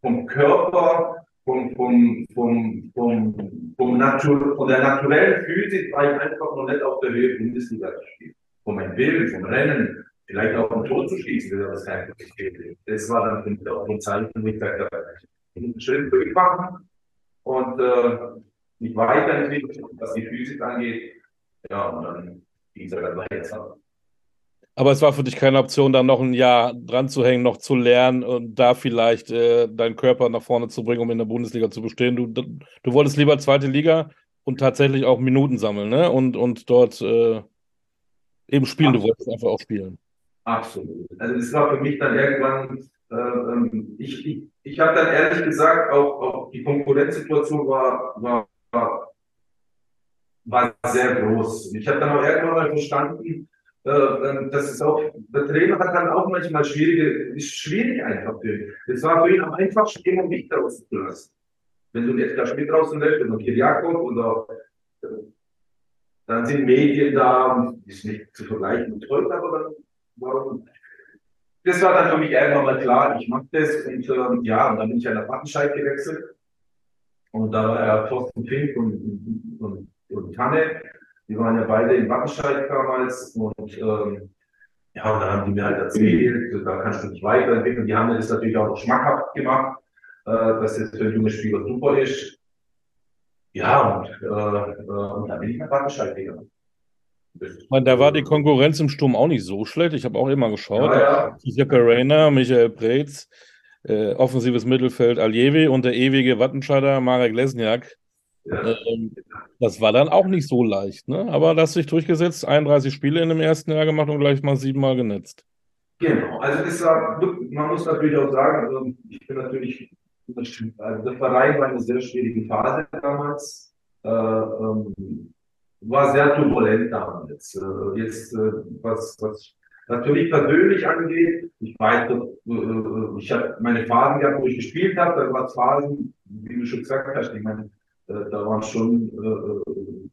vom Körper, vom, vom, vom, vom, vom Natur, von der naturellen Physik war ich einfach noch nicht auf der Höhe Bundesliga spielen. Von meinem Willen, vom Rennen, vielleicht auch vom Tor zu schießen, wenn das kein geht. Das war dann für mich auch ein Zeichen, wo ich gesagt habe, ich muss einen Schritt zurückmachen und äh, mich weiterentwickelt, was die Physik angeht. Ja, und dann ging es halt weiter. Aber es war für dich keine Option, da noch ein Jahr dran zu hängen, noch zu lernen und da vielleicht äh, deinen Körper nach vorne zu bringen, um in der Bundesliga zu bestehen. Du, du wolltest lieber zweite Liga und tatsächlich auch Minuten sammeln, ne? Und, und dort äh, eben spielen. Absolut. Du wolltest einfach auch spielen. Absolut. Also es war für mich dann irgendwann, äh, ähm, ich, ich, ich habe dann ehrlich gesagt, auch, auch die Konkurrenzsituation war, war, war, war sehr groß. Ich habe dann auch irgendwann mal verstanden, das ist auch, der Trainer hat dann auch manchmal schwierige, ist schwierig einfach für ihn. Es war für ihn am einfachsten, immer mich draußen zu lassen. Wenn du jetzt Edgar Schmidt draußen lässt, oder Kiriakov oder äh, dann sind Medien da, ist nicht zu vergleichen mit heute, aber dann warum? Das war dann für mich irgendwann mal klar, ich mache das und äh, ja, und dann bin ich an der Wattenscheid gewechselt und da war er Thorsten Fink und, und, und Tanne die waren ja beide in Wattenscheid damals und ähm, ja, und dann haben die mir halt erzählt, da kannst du dich weiterentwickeln. Die haben das natürlich auch noch schmackhaft gemacht, äh, dass das für ein junges Spieler super ist. Ja, und, äh, äh, und dann bin ich nach Wattenscheid gegangen. meine, da war die Konkurrenz im Sturm auch nicht so schlecht. Ich habe auch immer geschaut. Ja, ja. Rainer, Michael Preetz, äh, offensives Mittelfeld Aljewi und der ewige Wattenscheider Marek Lesniak. Ähm, das war dann auch nicht so leicht, ne? aber das sich durchgesetzt, 31 Spiele in dem ersten Jahr gemacht und gleich mal siebenmal genetzt. Genau, also war, man muss natürlich auch sagen, also ich bin natürlich, also der Verein war eine sehr schwierige Phase damals, äh, ähm, war sehr turbulent damals. Äh, jetzt, äh, was, was natürlich persönlich angeht, ich weiß, äh, ich habe meine Phasen gehabt, wo ich gespielt habe, da war es Phasen, wie du schon gesagt hast, ich meine, äh, da waren schon äh,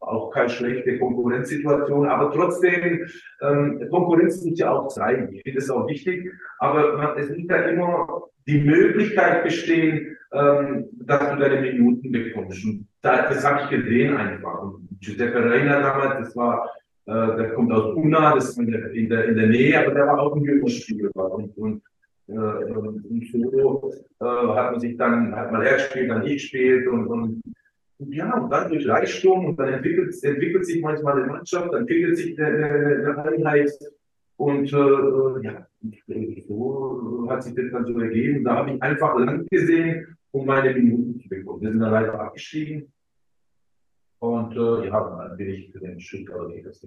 auch keine schlechte Konkurrenzsituation, aber trotzdem, ähm, Konkurrenz muss ja auch zeigen. Ich finde es auch wichtig, aber man, es muss ja immer die Möglichkeit bestehen, ähm, dass du deine Minuten bekommst. Und da, das habe ich gesehen einfach. Und Giuseppe Reiner damals, das war, äh, der kommt aus Una, das ist in der, in der, in der Nähe, aber der war auch ein Jüngerspieler. Und, und äh, und so äh, hat man sich dann, hat mal er gespielt, dann ich gespielt und, und, ja, und dann durch Reichtum und dann entwickelt, entwickelt sich manchmal eine Mannschaft, dann entwickelt sich eine, eine Einheit und äh, ja, so hat sich das dann so ergeben. Da habe ich einfach lang gesehen, um meine Minuten zu bekommen. Wir sind dann leider abgestiegen und äh, ja, dann bin ich für den Stuttgarter Kickers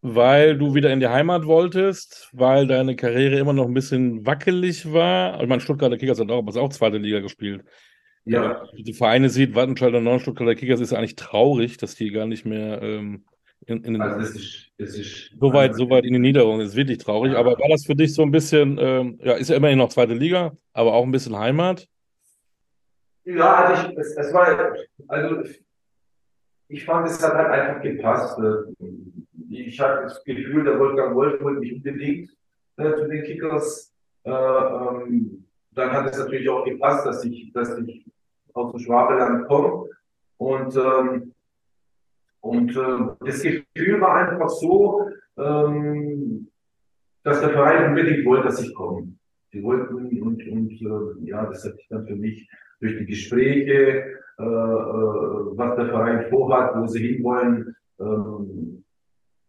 weil du wieder in die Heimat wolltest, weil deine Karriere immer noch ein bisschen wackelig war. Ich meine, Stuttgarter Kickers hat auch, aber auch zweite Liga gespielt. Ja. Wenn man die Vereine sieht, Wattenscheid und Neuen Stuttgarter Kickers ist eigentlich traurig, dass die gar nicht mehr ähm, in, in den, also das ist, das ist so, weit, so weit in die Niederung. Das ist wirklich traurig. Ja. Aber war das für dich so ein bisschen, ähm, ja, ist ja immerhin noch zweite Liga, aber auch ein bisschen Heimat? Ja, also ich, es, es war, also ich fand, es hat halt einfach gepasst. Ich hatte das Gefühl, der Wolfgang Wolf wollte mich unbedingt. äh, zu den Kickers. Äh, ähm, dann hat es natürlich auch gepasst, dass ich, dass ich aus dem Schwabeland komme. Und, ähm, und äh, das Gefühl war einfach so, ähm, dass der Verein unbedingt wollte, dass ich komme. Die wollten und, und äh, ja, das hat sich dann für mich durch die Gespräche, äh, äh, was der Verein vorhat, wo sie hinwollen, ähm,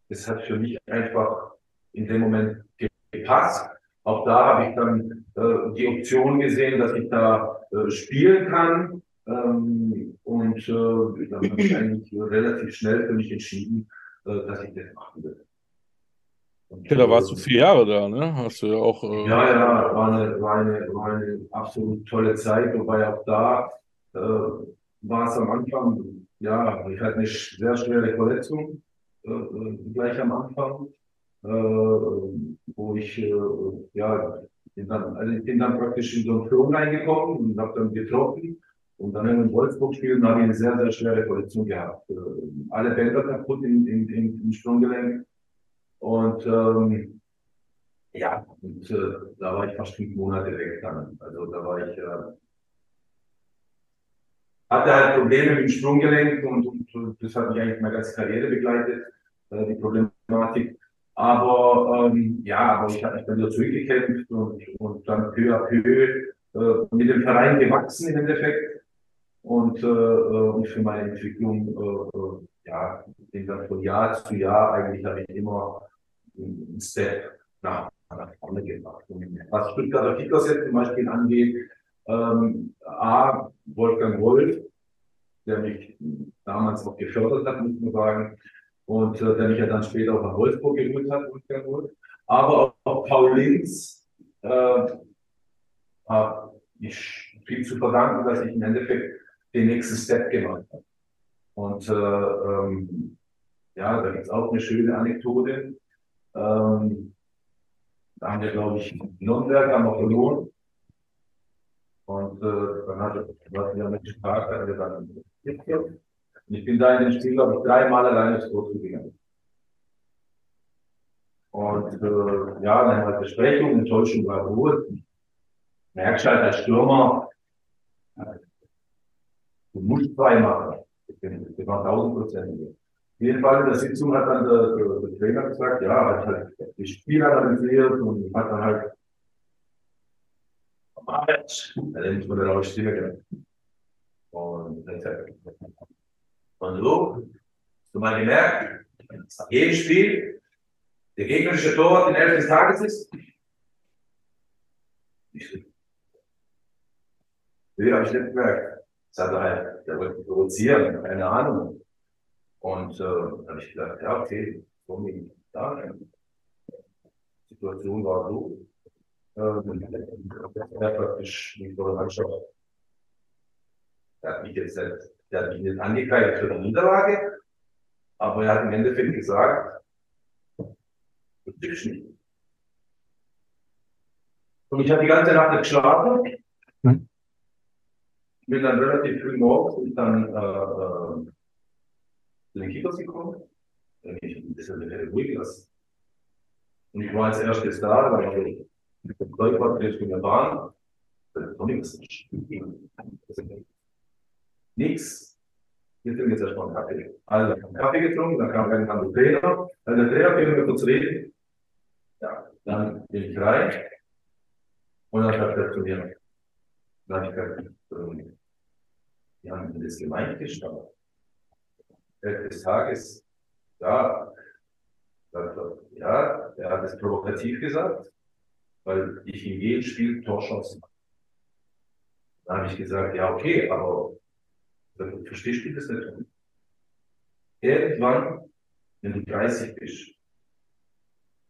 das hat für mich einfach in dem Moment gepasst. Auch da habe ich dann äh, die Option gesehen, dass ich da äh, spielen kann. Ähm, und äh, dann habe ich eigentlich relativ schnell für mich entschieden, äh, dass ich das machen will. Und, ja, da warst du äh, vier Jahre da, ne? Hast du ja auch. Äh... Ja, ja, war eine, war, eine, war eine absolut tolle Zeit, wobei auch da war es am Anfang, ja, ich hatte eine sehr schwere Verletzung äh, äh gleich am Anfang, äh, wo ich, äh, ja, bin dann, also ich bin dann praktisch in so einen Flow reingekommen und habe dann getroffen. Und dann in Wolfsburg spielen habe ich eine sehr, sehr schwere Verletzung gehabt. Äh, alle Bänder kaputt im, im, im, im Sprunggelenk. Und ähm, ja, und äh, da war ich fast fünf Monate weg dann. Also da war ich, äh, hatte halt Probleme mit dem Sprunggelenk und, und das hat mich eigentlich meine ganze Karriere begleitet, äh, die Problematik. Aber ähm, ja, aber ich habe mich dann wieder zurückgekämpft und, und dann peu à peu äh, mit dem Verein gewachsen im Endeffekt. Und, äh, äh und für meine Entwicklung, äh, äh ja, bin dann von Jahr zu Jahr eigentlich habe ich immer einen Step nach, nach vorne gebracht. Und was Stuttgarter Kickers jetzt zum Beispiel angeht, ähm, A, Wolfgang Wolf, der mich damals auch gefördert hat, muss man sagen, und äh, der mich ja dann später auch nach Wolfsburg geholt hat, Wolfgang Wolf. Aber auch Paul Linz äh, habe ich viel zu verdanken, dass ich im Endeffekt den nächsten Step gemacht habe. Und äh, ähm, ja, da gibt es auch eine schöne Anekdote. Ähm, da haben wir, glaube ich, Nürnberg haben wir verloren. Und äh, dann hat was wir mit Spaß, und ich bin da in dem Spiel, glaube ich, dreimal alleine ins Tor gegangen. Und äh, ja, dann wir Besprechung, Enttäuschung war Ruhe. Merkst halt als Stürmer, du musst zwei machen. Ich bin, ich bin 1000 Prozent jeden Fall in der Sitzung hat dann der, der Trainer gesagt, ja, hat halt die Spieler analysiert und hat dann halt ja, dann muss man dann auch Stimme geben. Und und hast du mal gemerkt, jedes Spiel, der gegnerische Torwart in Elf des Tages ist? Nee, habe ich nicht gemerkt. Das hat er halt, der wollte provozieren, keine Ahnung. Und äh, habe ich gedacht, ja, okay, so da. Die Situation war so. Er praktisch nicht vor der Mannschaft. Er hat mich jetzt selbst, der hat mich nicht angekreidet für die Niederlage, aber er hat im Endeffekt gesagt, du triffst nicht. Und ich habe die ganze Nacht nicht geschlafen. Hm. Bin dann relativ früh morgens und dann äh, äh zu den Kickers gekommen. Ich ein bisschen ruhig gelassen. Und ich war als erstes da, weil ich mit dem Läufer mit der Bahn, da ist noch nichts. Nichts. Wir trinken jetzt erstmal Kaffee. Also, ich habe Kaffee getrunken, dann kam irgendwann der Trainer. Dann der Trainer will mir kurz reden. Ja, dann bin ich rein. Und dann sagt er zu mir, dann ich gesagt, wir haben das gemeint gestanden des Tages, ja, ja, er hat es provokativ gesagt, weil ich in jedem Spiel Torchancen habe. Dann habe ich gesagt, ja, okay, aber verstehst du das nicht? Irgendwann, wenn du 30 bist,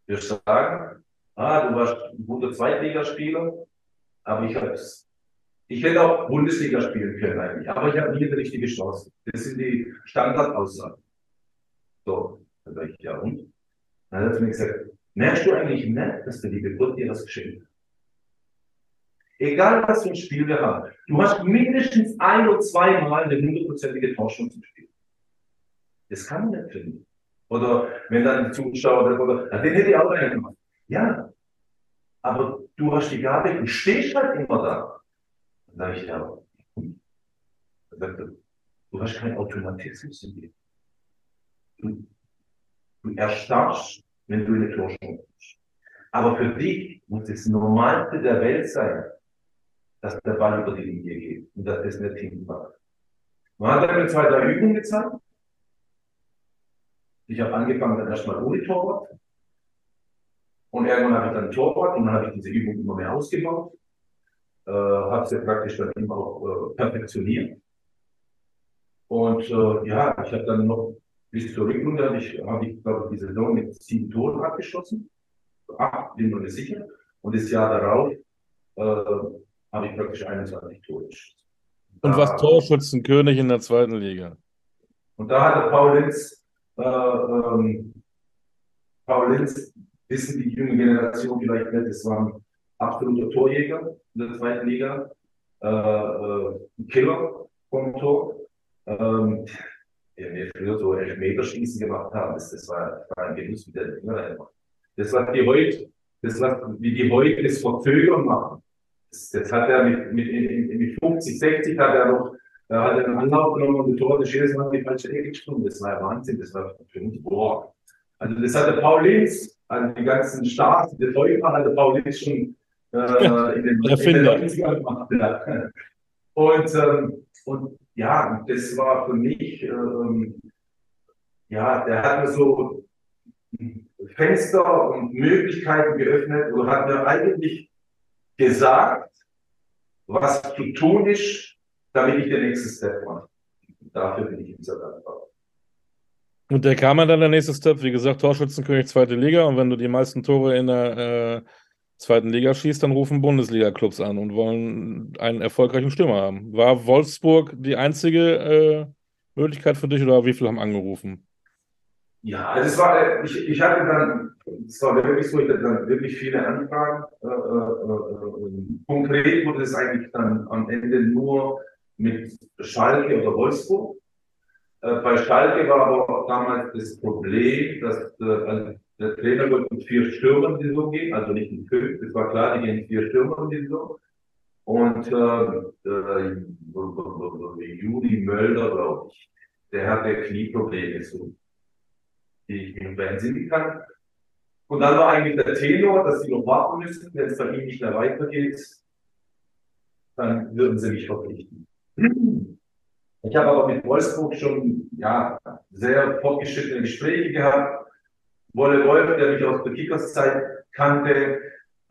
wirst du sagen, ah, du warst ein guter Zweitligaspieler, aber ich habe ich hätte auch Bundesliga spielen können eigentlich, aber ich habe nie eine richtige Chance. Das sind die Standardaussagen. So, dann sage ich, ja und? Dann hat er mir gesagt, merkst du eigentlich nicht, dass der liebe Gott dir das geschenkt hat? Egal, was für ein Spiel wir haben. Du hast mindestens ein oder zweimal eine hundertprozentige Torschung zum Spiel. Das kann man nicht finden. Oder wenn dann die Zuschauer, oder, den hätte ich auch einen gemacht. Ja, aber du hast die Gabe und stehst halt immer da. Dann sage ich, ja, du hast keinen Automatismus in dir. Du, du erstarrst, wenn du in eine Torschung kommst. Aber für dich muss das Normalste der Welt sein, dass der Ball über die Linie geht und dass das nicht hinmacht. Man hat mir zwei, drei Übungen gezeigt. Ich habe angefangen dann erstmal ohne Torwart. Und irgendwann habe ich dann Torwart und dann habe ich diese Übung immer mehr ausgebaut. Äh, habe sie praktisch dann immer auch äh, perfektioniert. Und äh, ja, ich habe dann noch bis zur Rückrunde habe ich, hab ich glaube ich, die Saison mit sieben Toren abgeschlossen. Acht, bin mir nicht sicher. Und das Jahr darauf äh, habe ich praktisch 21 Tore geschossen. Und was Torschützenkönig in der zweiten Liga. Und da hatte Paul Linz, äh, ähm, Paul Linz, wissen die junge Generation vielleicht nicht, es war ein absoluter Torjäger in der zweiten Liga, äh, äh, ein Killer vom Tor. Ähm, der wir früher so Elfmeterschießen gemacht haben, das, das, war, das war ein Genuss mit der Finger Das, was die heute, das, was, wie die heute das Verzögern machen, das, das hat er mit, mit, mit 50, 60 hat er noch er hat einen Anlauf genommen und Tor des jedes Mal in die falsche Ecke gesprungen. Das war Wahnsinn. Das war für uns, boah. Also das hatte Paul Linz, also die ganzen Stars, die Läufer hatte Paul Linz schon äh, in den, <laughs> in den gemacht. Ja. Und, ähm, und ja, das war für mich, ähm, ja, der hat mir so Fenster und Möglichkeiten geöffnet und hat mir eigentlich gesagt, was zu tun ist, damit ich den nächsten Step mache. Dafür bin ich ihm sehr dankbar. Und der kam dann der nächste Step, wie gesagt, Torschützenkönig zweite Liga. Und wenn du die meisten Tore in der äh, zweiten Liga schießt, dann rufen Bundesliga-Clubs an und wollen einen erfolgreichen Stürmer haben. War Wolfsburg die einzige äh, Möglichkeit für dich oder wie viele haben angerufen? Ja, also es war, ich, ich hatte dann, es war wirklich so, ich hatte dann wirklich viele Anfragen. Äh, äh, äh, äh konkret wurde es eigentlich dann am Ende nur mit Schalke oder Wolfsburg. Äh, bei Schalke war aber damals das Problem, dass äh, also der Trainer wollte mit vier Stürmern die Saison gehen, also nicht mit fünf, das war klar, die gehen vier Stürmern die Saison. Und äh, äh, Juli Mölder, glaube ich, der hatte Knieprobleme, so, die ich mir beensinnen kann. Und dann war eigentlich der Tenor, dass sie noch warten müssen, wenn es bei ihm nicht mehr weitergeht, dann würden sie mich verpflichten. Ich habe aber mit Wolfsburg schon ja, sehr fortgeschrittene Gespräche gehabt. Wolle Wolf, der mich aus der Kickerszeit kannte,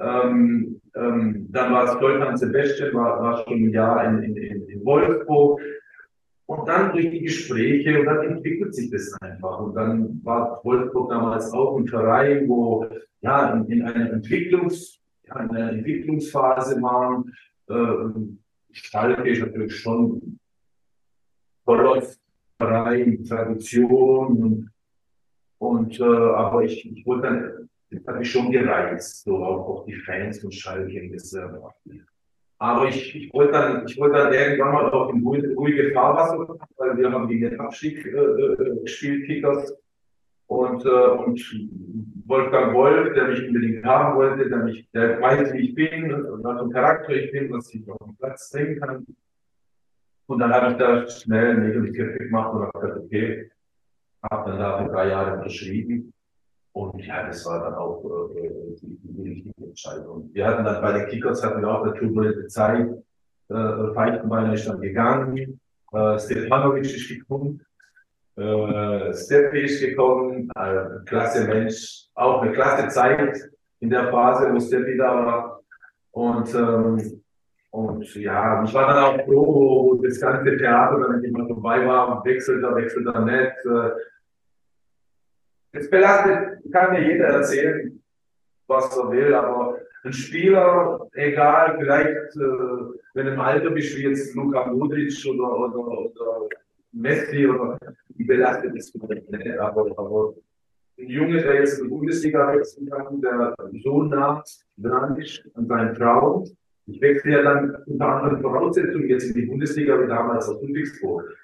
ähm, ähm, dann war es Stoltan Sebastian, war, war schon ein Jahr in, in, in Wolfsburg. Und dann durch die Gespräche und dann entwickelt sich das einfach. Und dann war Wolfsburg damals auch ein Verein, wo ja in, in einer Entwicklungs, ja, in einer Entwicklungsphase waren. Äh, Schalke ist natürlich schon voller Verein, Tradition und, und äh, aber ich, ich wollte dann, das hat mich schon gereizt, so auch, auch die Fans von Schalke. Das, äh, aber ich, ich wollte dann, ich wollte dann irgendwann mal auch in ruhige, ruhige Fahrwasser, weil wir haben gegen den Abstieg äh, äh, gespielt, Kickers. Und, äh, und Wolfgang Wolf, der mich unbedingt haben wollte, der mich, der weiß, wie ich bin, was für ein Charakter ich bin, was ich auf dem Platz bringen kann. Und dann habe ich da schnell einen Nägel gemacht und habe gesagt, okay, habe dann da für drei Jahre unterschrieben. Und ja, das war dann auch äh, die, die richtige Entscheidung. Wir hatten dann bei den Kickers hatten wir auch eine turbulente Zeit. Äh, Feichenbeiner ist dann gegangen, äh, Stefanovic ist gekommen, äh, Steffi ist gekommen, äh, klasse Mensch, auch eine klasse Zeit in der Phase, wo Steffi da war. Und, ähm, und ja, ich war dann auch froh, wo das ganze Theater dann immer vorbei war, wechselt er, wechselt er nicht. Äh, es belastet, kann mir jeder erzählen, was er will, aber ein Spieler, egal, vielleicht, äh, wenn du im Alter bist, wie jetzt Luka Modric oder, oder, oder Messi oder die belastet es nicht, aber, aber ein Junge, der jetzt in die Bundesliga wechseln kann, der so nah dran ist an seinem Traum. Ich wechsle ja dann unter anderen Voraussetzungen jetzt in die Bundesliga wie damals aus Ludwigsburg.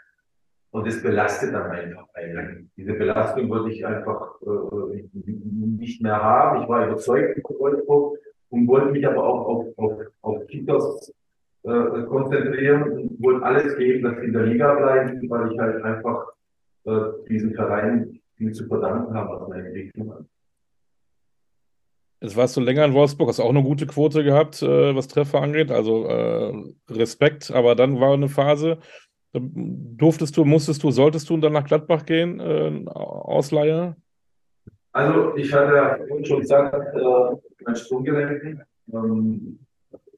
Und das belastet dann einfach einen. Diese Belastung wollte ich einfach äh, nicht mehr haben. Ich war überzeugt von Wolfsburg und wollte mich aber auch auf, auf, auf Kickers äh, konzentrieren und wollte alles geben, dass ich in der Liga bleiben, weil ich halt einfach äh, diesen Verein viel zu verdanken habe, was meine Entwicklung hat. Jetzt warst du länger in Wolfsburg, hast auch eine gute Quote gehabt, äh, was Treffer angeht, also äh, Respekt, aber dann war eine Phase, durftest du, musstest du, solltest du dann nach Gladbach gehen, äh, Ausleihe? Also ich hatte ja schon gesagt, äh, mein Sprunggelenk, ähm,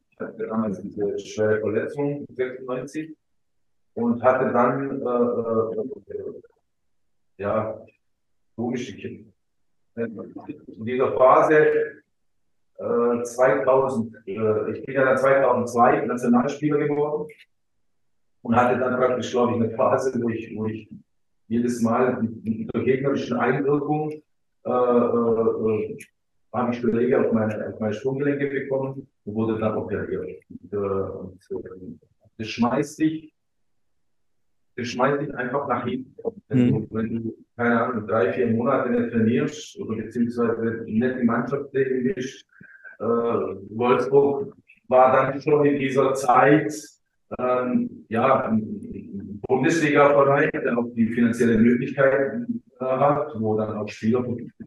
ich hatte damals diese schwere Verletzung, 96, und hatte dann äh, äh, ja, logische Kinder in dieser Phase äh, 2000, äh, ich bin ja dann 2002 Nationalspieler geworden und hatte dann praktisch, glaube ich, eine Phase, wo ich, wo ich jedes Mal mit der gegnerischen Einwirkung äh, äh, habe ich Schläge auf meine, auf meine Sprunggelenke bekommen und wurde dann operiert. Und, äh, und, äh, das schmeißt dich das schmeißt dich einfach nach hinten. Mhm. wenn du, keine Ahnung, drei, vier Monate nicht trainierst oder beziehungsweise nicht die Mannschaft bist, äh, Wolfsburg war dann schon in dieser Zeit ähm, ja, ein Bundesliga-Verein, der auch die finanziellen Möglichkeiten äh, hat, wo dann auch Spieler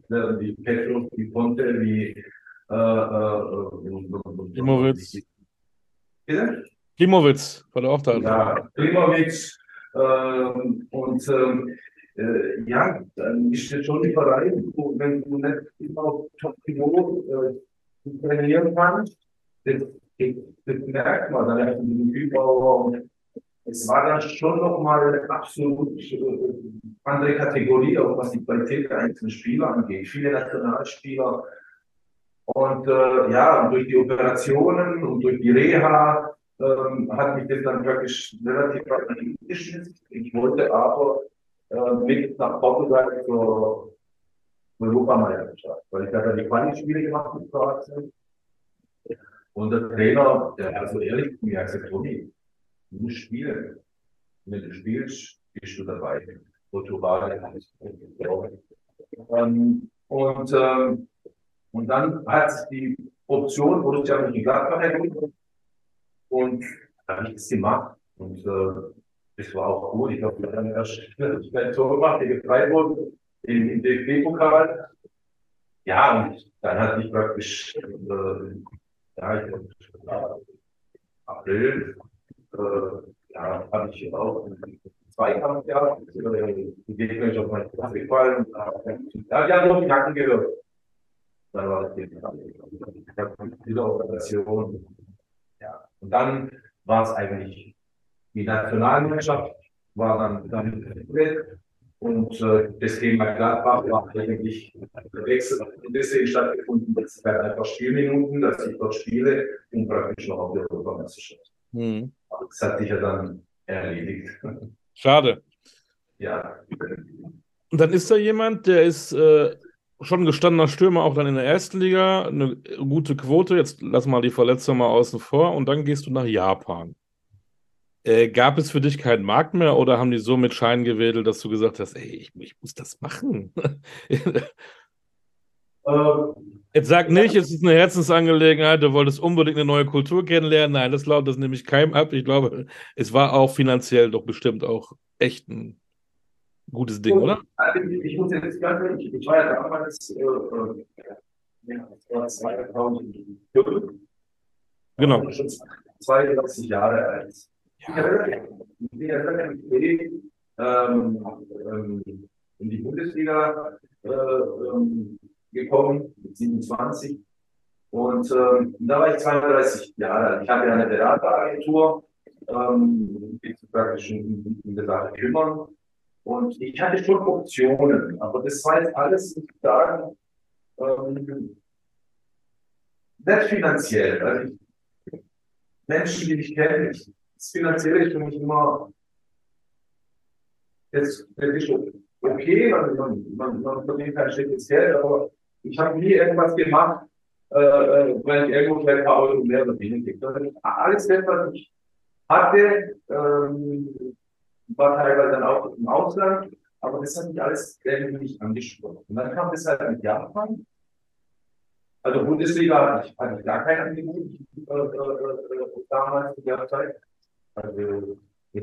werden wie Petro, wie Ponte, wie äh, äh, Klimowitz. Bitte? Klimowitz, war der auch da. Ja, Klimowitz, ähm, und ähm, äh, ja, dann ist das schon die Verein, wenn du nicht immer auf Top-Niveau äh, trainieren kannst, das, das, merkt man dann dem Überbau. Und es war dann schon nochmal eine absolut äh, andere Kategorie, auch was die Qualität der einzelnen Spieler angeht. Viele Nationalspieler. Und äh, ja, durch die Operationen und durch die Reha ähm, hat mich das dann wirklich relativ weit geschmissen. Ich wollte aber äh, mit nach Portugal zur Europameisterschaft, weil ich da die Quali-Spiele gemacht mit Kroatien. Und der Trainer, der also ehrlich zu mir gesagt, Toni, du musst spielen. Wenn du spielst, bist du dabei. Portugal. Ähm, und, ähm, und dann hat die Option, wo Borussia Mönchengladbach ergeben, und da habe ich das gemacht. Und äh, das war auch gut. Ich habe dann erst ein Tor gemacht gegen Freiburg im, im DFB-Pokal. Ja, und dann hatte ich praktisch, äh, ja, ich, äh, April, äh, ja, habe ich auch Zweikampf gehabt. Die Gegner ist auf meinen Platz gefallen. Ja, die haben nur die Nacken gehört. Dann war das Thema. Ich habe diese Operation ja. Und dann war es eigentlich die Nationalmannschaft, war dann, dann und äh, das Thema Gladbach war eigentlich der Wechsel deswegen stattgefunden, dass es halt einfach Spielminuten, dass ich dort spiele und praktisch noch auf der Europameisterschaft. Hm. Das hat sich ja dann erledigt. <laughs> Schade. Ja. Und dann ist da jemand, der ist äh, schon gestandener Stürmer, auch dann in der ersten Liga, eine gute Quote. Jetzt lass mal die Verletzung mal außen vor und dann gehst du nach Japan. Äh, gab es für dich keinen Markt mehr oder haben die so mit Schein gewedelt, dass du gesagt hast, ey, ich, ich muss das machen? ähm, <laughs> Jetzt sag nicht, es ist eine Herzensangelegenheit, du wolltest unbedingt eine neue Kultur kennenlernen. Nein, das glaubt das nehme ich keinem ab. Ich glaube, es war auch finanziell doch bestimmt auch echt ein Gutes Ding, oder? Ich, ich muss jetzt ganz ehrlich, ich war ja damals, äh, äh ja, das war 2005. Genau. Schon 32 Jahre alt. Ich bin ja relativ ähm, ähm, in die Bundesliga äh, ähm, gekommen, mit 27. Und ähm, da war ich 32 Jahre alt. Ich hatte ja eine Berateragentur, ähm, die sich praktisch in, in der Sache kümmern. Und ich hatte schon Optionen, aber das war jetzt alles, muss ich sagen, ähm, nicht finanziell. Also ich, Menschen, die mich kennen, das Finanzielle ist für mich immer, das, das ist okay, also man, man, man verdient kein schlechtes Geld, aber ich habe nie irgendwas gemacht, äh, äh weil ich irgendwo vielleicht ein paar Euro mehr oder weniger kriege. Alles, was ich hatte, ähm, war teilweise dann auch im Ausland, aber das hat mich alles irgendwie nicht angesprochen. Und dann kam das halt mit Japan. Also Bundesliga hatte ich, hatte ich gar kein Angebot äh, äh, äh, damals zu der Zeit. Also,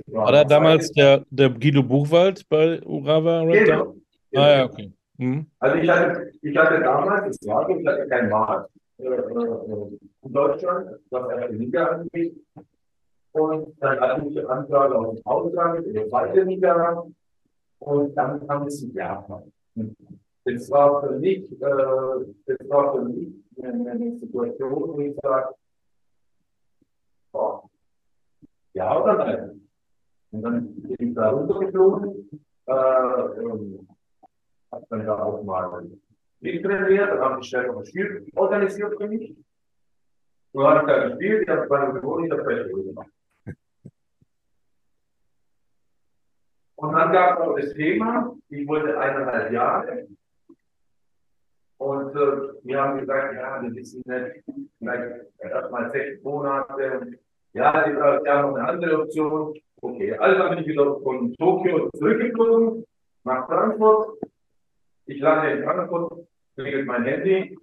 war, da damals der, der Guido Buchwald bei Urawa Red genau. genau. Ah ja, okay. Mhm. Also ich hatte, ich hatte damals, das war ich hatte keinen Markt äh, äh in Deutschland, was erste Liga angeht. Und dann hatte ich Anfrage aus dem Ausland, in der zweiten Liga. Und dann kam es in Japan. Das war für mich, äh, das war für mich eine Situation, wo ich sage, oh, ja oder nein? Und dann bin ich da runtergeflogen, äh, ähm, habe dann da auch mal mittrainiert, dann habe ich schnell noch ein Spiel organisiert für mich. Dann habe ich da gespielt, ich habe meine Bewohner in der Fläche gemacht. Und dann gab es auch das Thema, ich wollte eineinhalb Jahre. Und äh, wir haben gesagt, ja, wir wissen nicht, vielleicht erst mal sechs Monate. Ja, die haben noch eine andere Option. Okay, also bin ich wieder von Tokio zurückgeflogen nach Frankfurt. Ich lande in Frankfurt, klingelt mein Handy.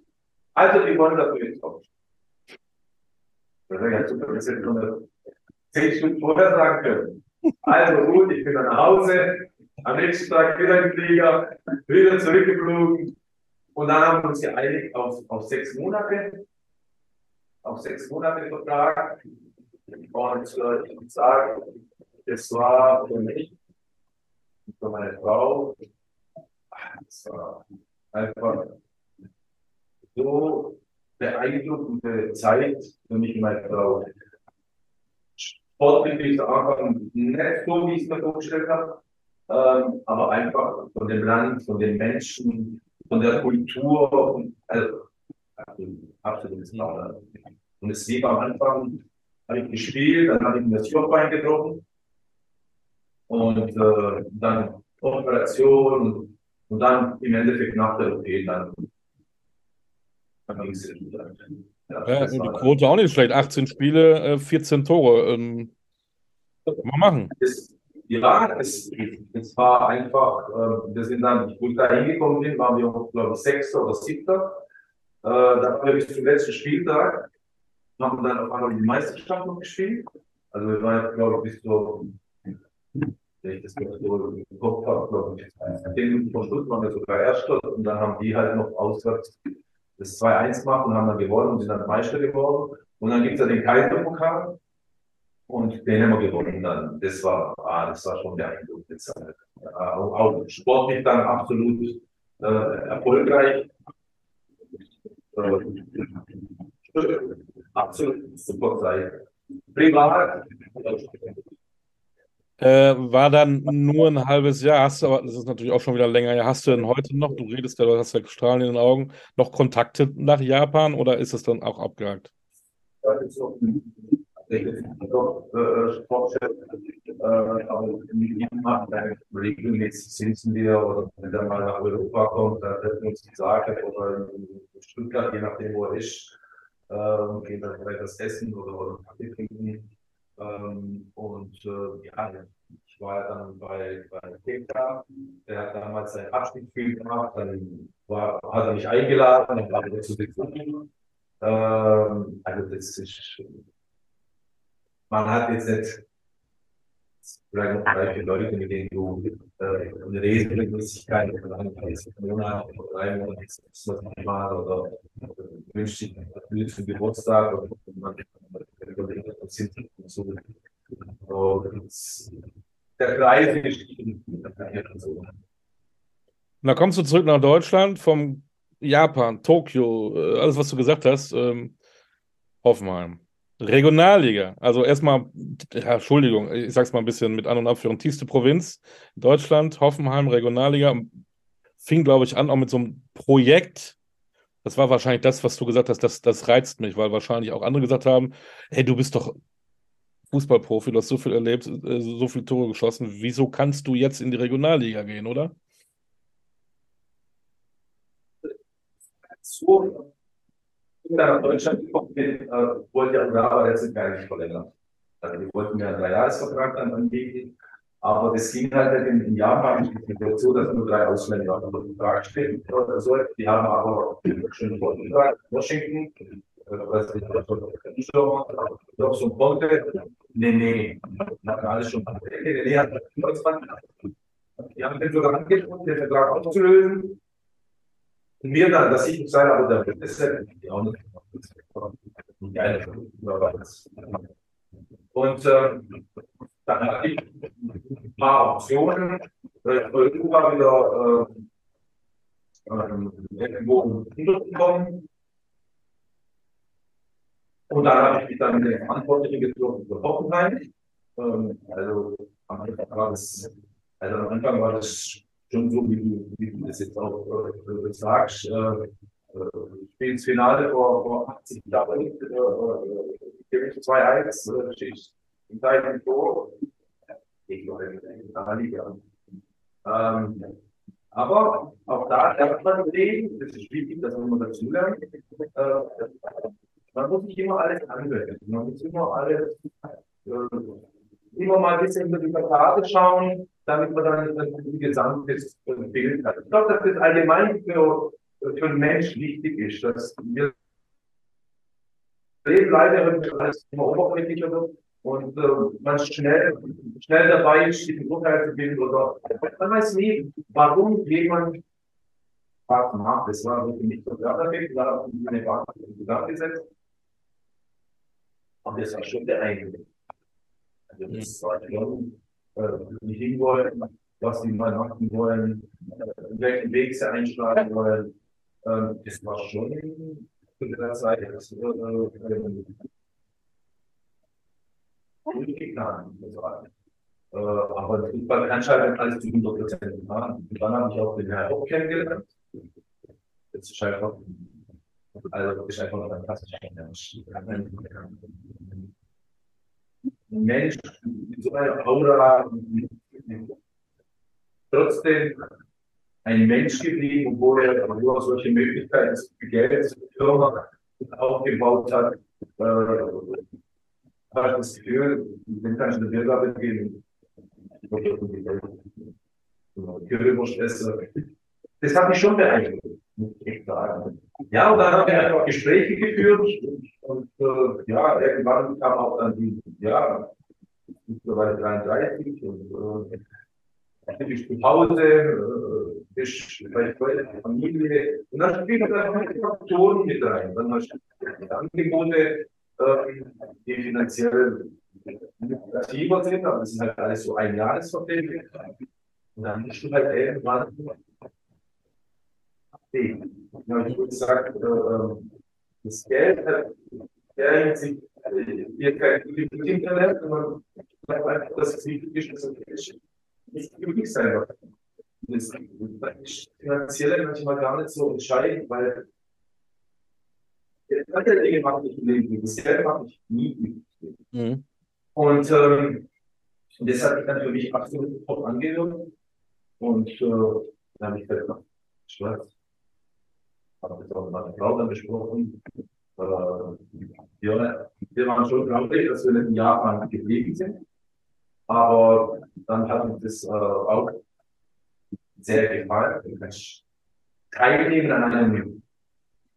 Also, die wollen, dass du jetzt kommst. Das wäre ja super, das hätte ich zehn Stunden vorher sagen können. Also gut, ich bin dann nach Hause, am nächsten Tag wieder im Flieger, wieder zurückgeflogen. Und dann haben wir uns geeinigt auf, auf sechs Monate, auf sechs Monate Vertrag. Muss sagen, es war für mich, für meine Frau, es war einfach so beeindruckende Zeit für mich und meine Frau. Sportlich ist am Anfang nicht so, wie ich es mir vorgestellt habe, ähm, aber einfach von dem Land, von den Menschen, von der Kultur, und, also absolut Traum. Und es lief am Anfang, habe ich gespielt, dann habe ich mir das Jochbein gebrochen und äh, dann Operation und dann im Endeffekt nach der OP dann, dann ging es wieder. Ja, ja die Quote auch nicht schlecht. 18 Spiele, 14 äh, Tore. Ähm, mal machen. Es, ja, es, es war einfach, äh, wir sind dann, wo ich da hingekommen bin, waren wir, glaube ich, Sechster oder Siebter. Äh, da haben wir bis zum letzten Spieltag, haben dann auf einmal die Meisterschaft noch gespielt. Also wir waren, glaube ich, bis zur, wenn ich das so im Kopf habe, glaube ich, 10 Minuten vor Schluss waren wir sogar Erster und dann haben die halt noch auswärts das 2-1 gemacht und haben dann gewonnen und sind dann Meister geworden. Und dann gibt es ja den Kaiserpokal und den haben wir gewonnen dann. Das war, ah, das war schon beeindruckende Zeit. Auch, auch sportlich dann absolut äh, erfolgreich. Äh, absolut super Zeit. Privat. Äh, war dann nur ein halbes Jahr. Hast du, aber das ist natürlich auch schon wieder länger. Ja, hast du denn heute noch, du redest ja, du hast ja Strahlen in den Augen, noch Kontakte nach Japan oder ist es dann auch abgehakt? Ja, ist noch, Sportchef, aber mit ihm machen regelmäßig sitzen wir oder wenn er mal nach Europa kommt, dann treffen wir uns die Sache oder in Stuttgart, je nachdem, wo er ist, äh, gehen dann vielleicht das Essen oder, oder Kaffee trinken. Ähm, und äh, ja, ich war dann bei, bei Peter, der hat damals sein Abschiedsspiel gemacht, dann war, hat er mich eingeladen, dann war er zu besuchen. Ähm, also das ist, man hat jetzt nicht drei, vier Leute, mit denen du äh, eine Regelmäßigkeit oder einen Monat oder drei Monate ist das mal oder wünscht sich natürlich für Geburtstag oder man überlegt, was sind so. Der Kreis ist so. Da kommst du zurück nach Deutschland vom Japan, Tokio, äh, alles, was du gesagt hast, ähm, Hoffenheim. Regionalliga. Also erstmal, ja, Entschuldigung, ich sag's mal ein bisschen mit An- und Abführung. Tiefste Provinz Deutschland, Hoffenheim, Regionalliga. Fing, glaube ich, an auch mit so einem Projekt. Das war wahrscheinlich das, was du gesagt hast, das, das reizt mich, weil wahrscheinlich auch andere gesagt haben, hey, du bist doch Fußballprofi, du hast so viel erlebt, äh, so viele Tore geschossen. Wieso kannst du jetzt in die Regionalliga gehen, oder? So nach Deutschland gekommen bin, äh, wollte Urawa letztens gar nicht verlängern. Also die wollten mir einen Dreijahresvertrag dann anbieten, Aber das ging halt nicht in, in Japan so, dass nur drei Ausländer unter Vertrag stehen oder so. Die haben aber schon vor Washington, was ich noch so ein Ponte. Nee, nee, hatten alles schon. Nee, nee, die haben den sogar angeboten, den Vertrag aufzulösen. Mir dann, dass ich sei, aber der ist ja auch nicht. Und äh, dann hatte ich ein paar Optionen. Irgendwo war wieder äh, irgendwo untergekommen. Und dann habe ich mich dann mit den Verantwortlichen getroffen für Hoffenheim. Ähm, also am Anfang war das, also am Anfang war das schon so, wie du, das jetzt auch äh, sagst. Äh, spiele ins Finale vor, vor 80 Jahren, äh, gebe ich 2-1, stehe ich im gleichen Tor. Ich glaube, in der Liga. Ähm, aber auch da lernt man sehen, das ist wichtig, dass man dazu lernt. Äh, man muss nicht immer alles anwenden. Man muss immer alles, äh, immer mal ein bisschen über die Karte schauen, damit man dann ein gesamtes Bild hat. Ich glaube, dass das allgemein für für den Mensch wichtig ist, dass wir leben leider alles immer oberflächlicher wird und äh, man schnell, schnell dabei ist, die Urteile zu bilden oder man weiß nie, warum jemand was macht. Das war wirklich nicht so perfekt, da hat eine Verantwortung zusammengesetzt. Und das war schon der Einblick. Also das war schon äh, nicht hinwollen, was sie mal machen wollen, äh, welchen Weg sie einschlagen wollen. Ähm, das war schon zu der Zeit das, äh, äh, durchgeplant. Äh, aber das ist bei Anscheinend alles zu 100 Prozent getan. Und dann habe ich auch den Herrn auch kennengelernt. Das ist einfach, also das ist einfach ein fantastischer Mensch. Mensch mit so einer Aura, trotzdem ein Mensch geblieben, obwohl er nur solche Möglichkeiten Geld, Firma aufgebaut hat. Äh, habe das Gefühl, den kann ich eine Biergabe geben. Das hat mich schon beeindruckt, Ja, und dann haben wir einfach Gespräche geführt und, und äh, ja, irgendwann kam auch dann die, ja, mittlerweile 33 und äh, natürlich zu Hause, äh, bist bei der Familie. Und dann spielen da noch Faktoren mit rein. Dann hast du Angebote, ähm, die finanziell lukrativer sind, aber das sind halt alles so ein Jahresverträge. Und dann musst du halt irgendwann abwägen. Ja, ich würde sagen, äh, ähm, das Geld hat der sich hier kein Internet, sondern einfach, dass es wichtig ist, dass es nicht glücklich sein Das ist finanziell manchmal gar nicht so entscheidend, weil andere Dinge macht mich im Leben Das Geld macht mich nie. Mhm. Und ähm, das hat mich dann für mich absolut top angehört. Und äh, dann habe ich gesagt, Schwarz. Habe das auch mit meiner Frau dann besprochen. Äh, ja, wir waren schon glücklich, dass wir ein Jahr lang geblieben sind. Aber dann hat uns das äh, auch sehr gefallen. Du kannst teilnehmen an einem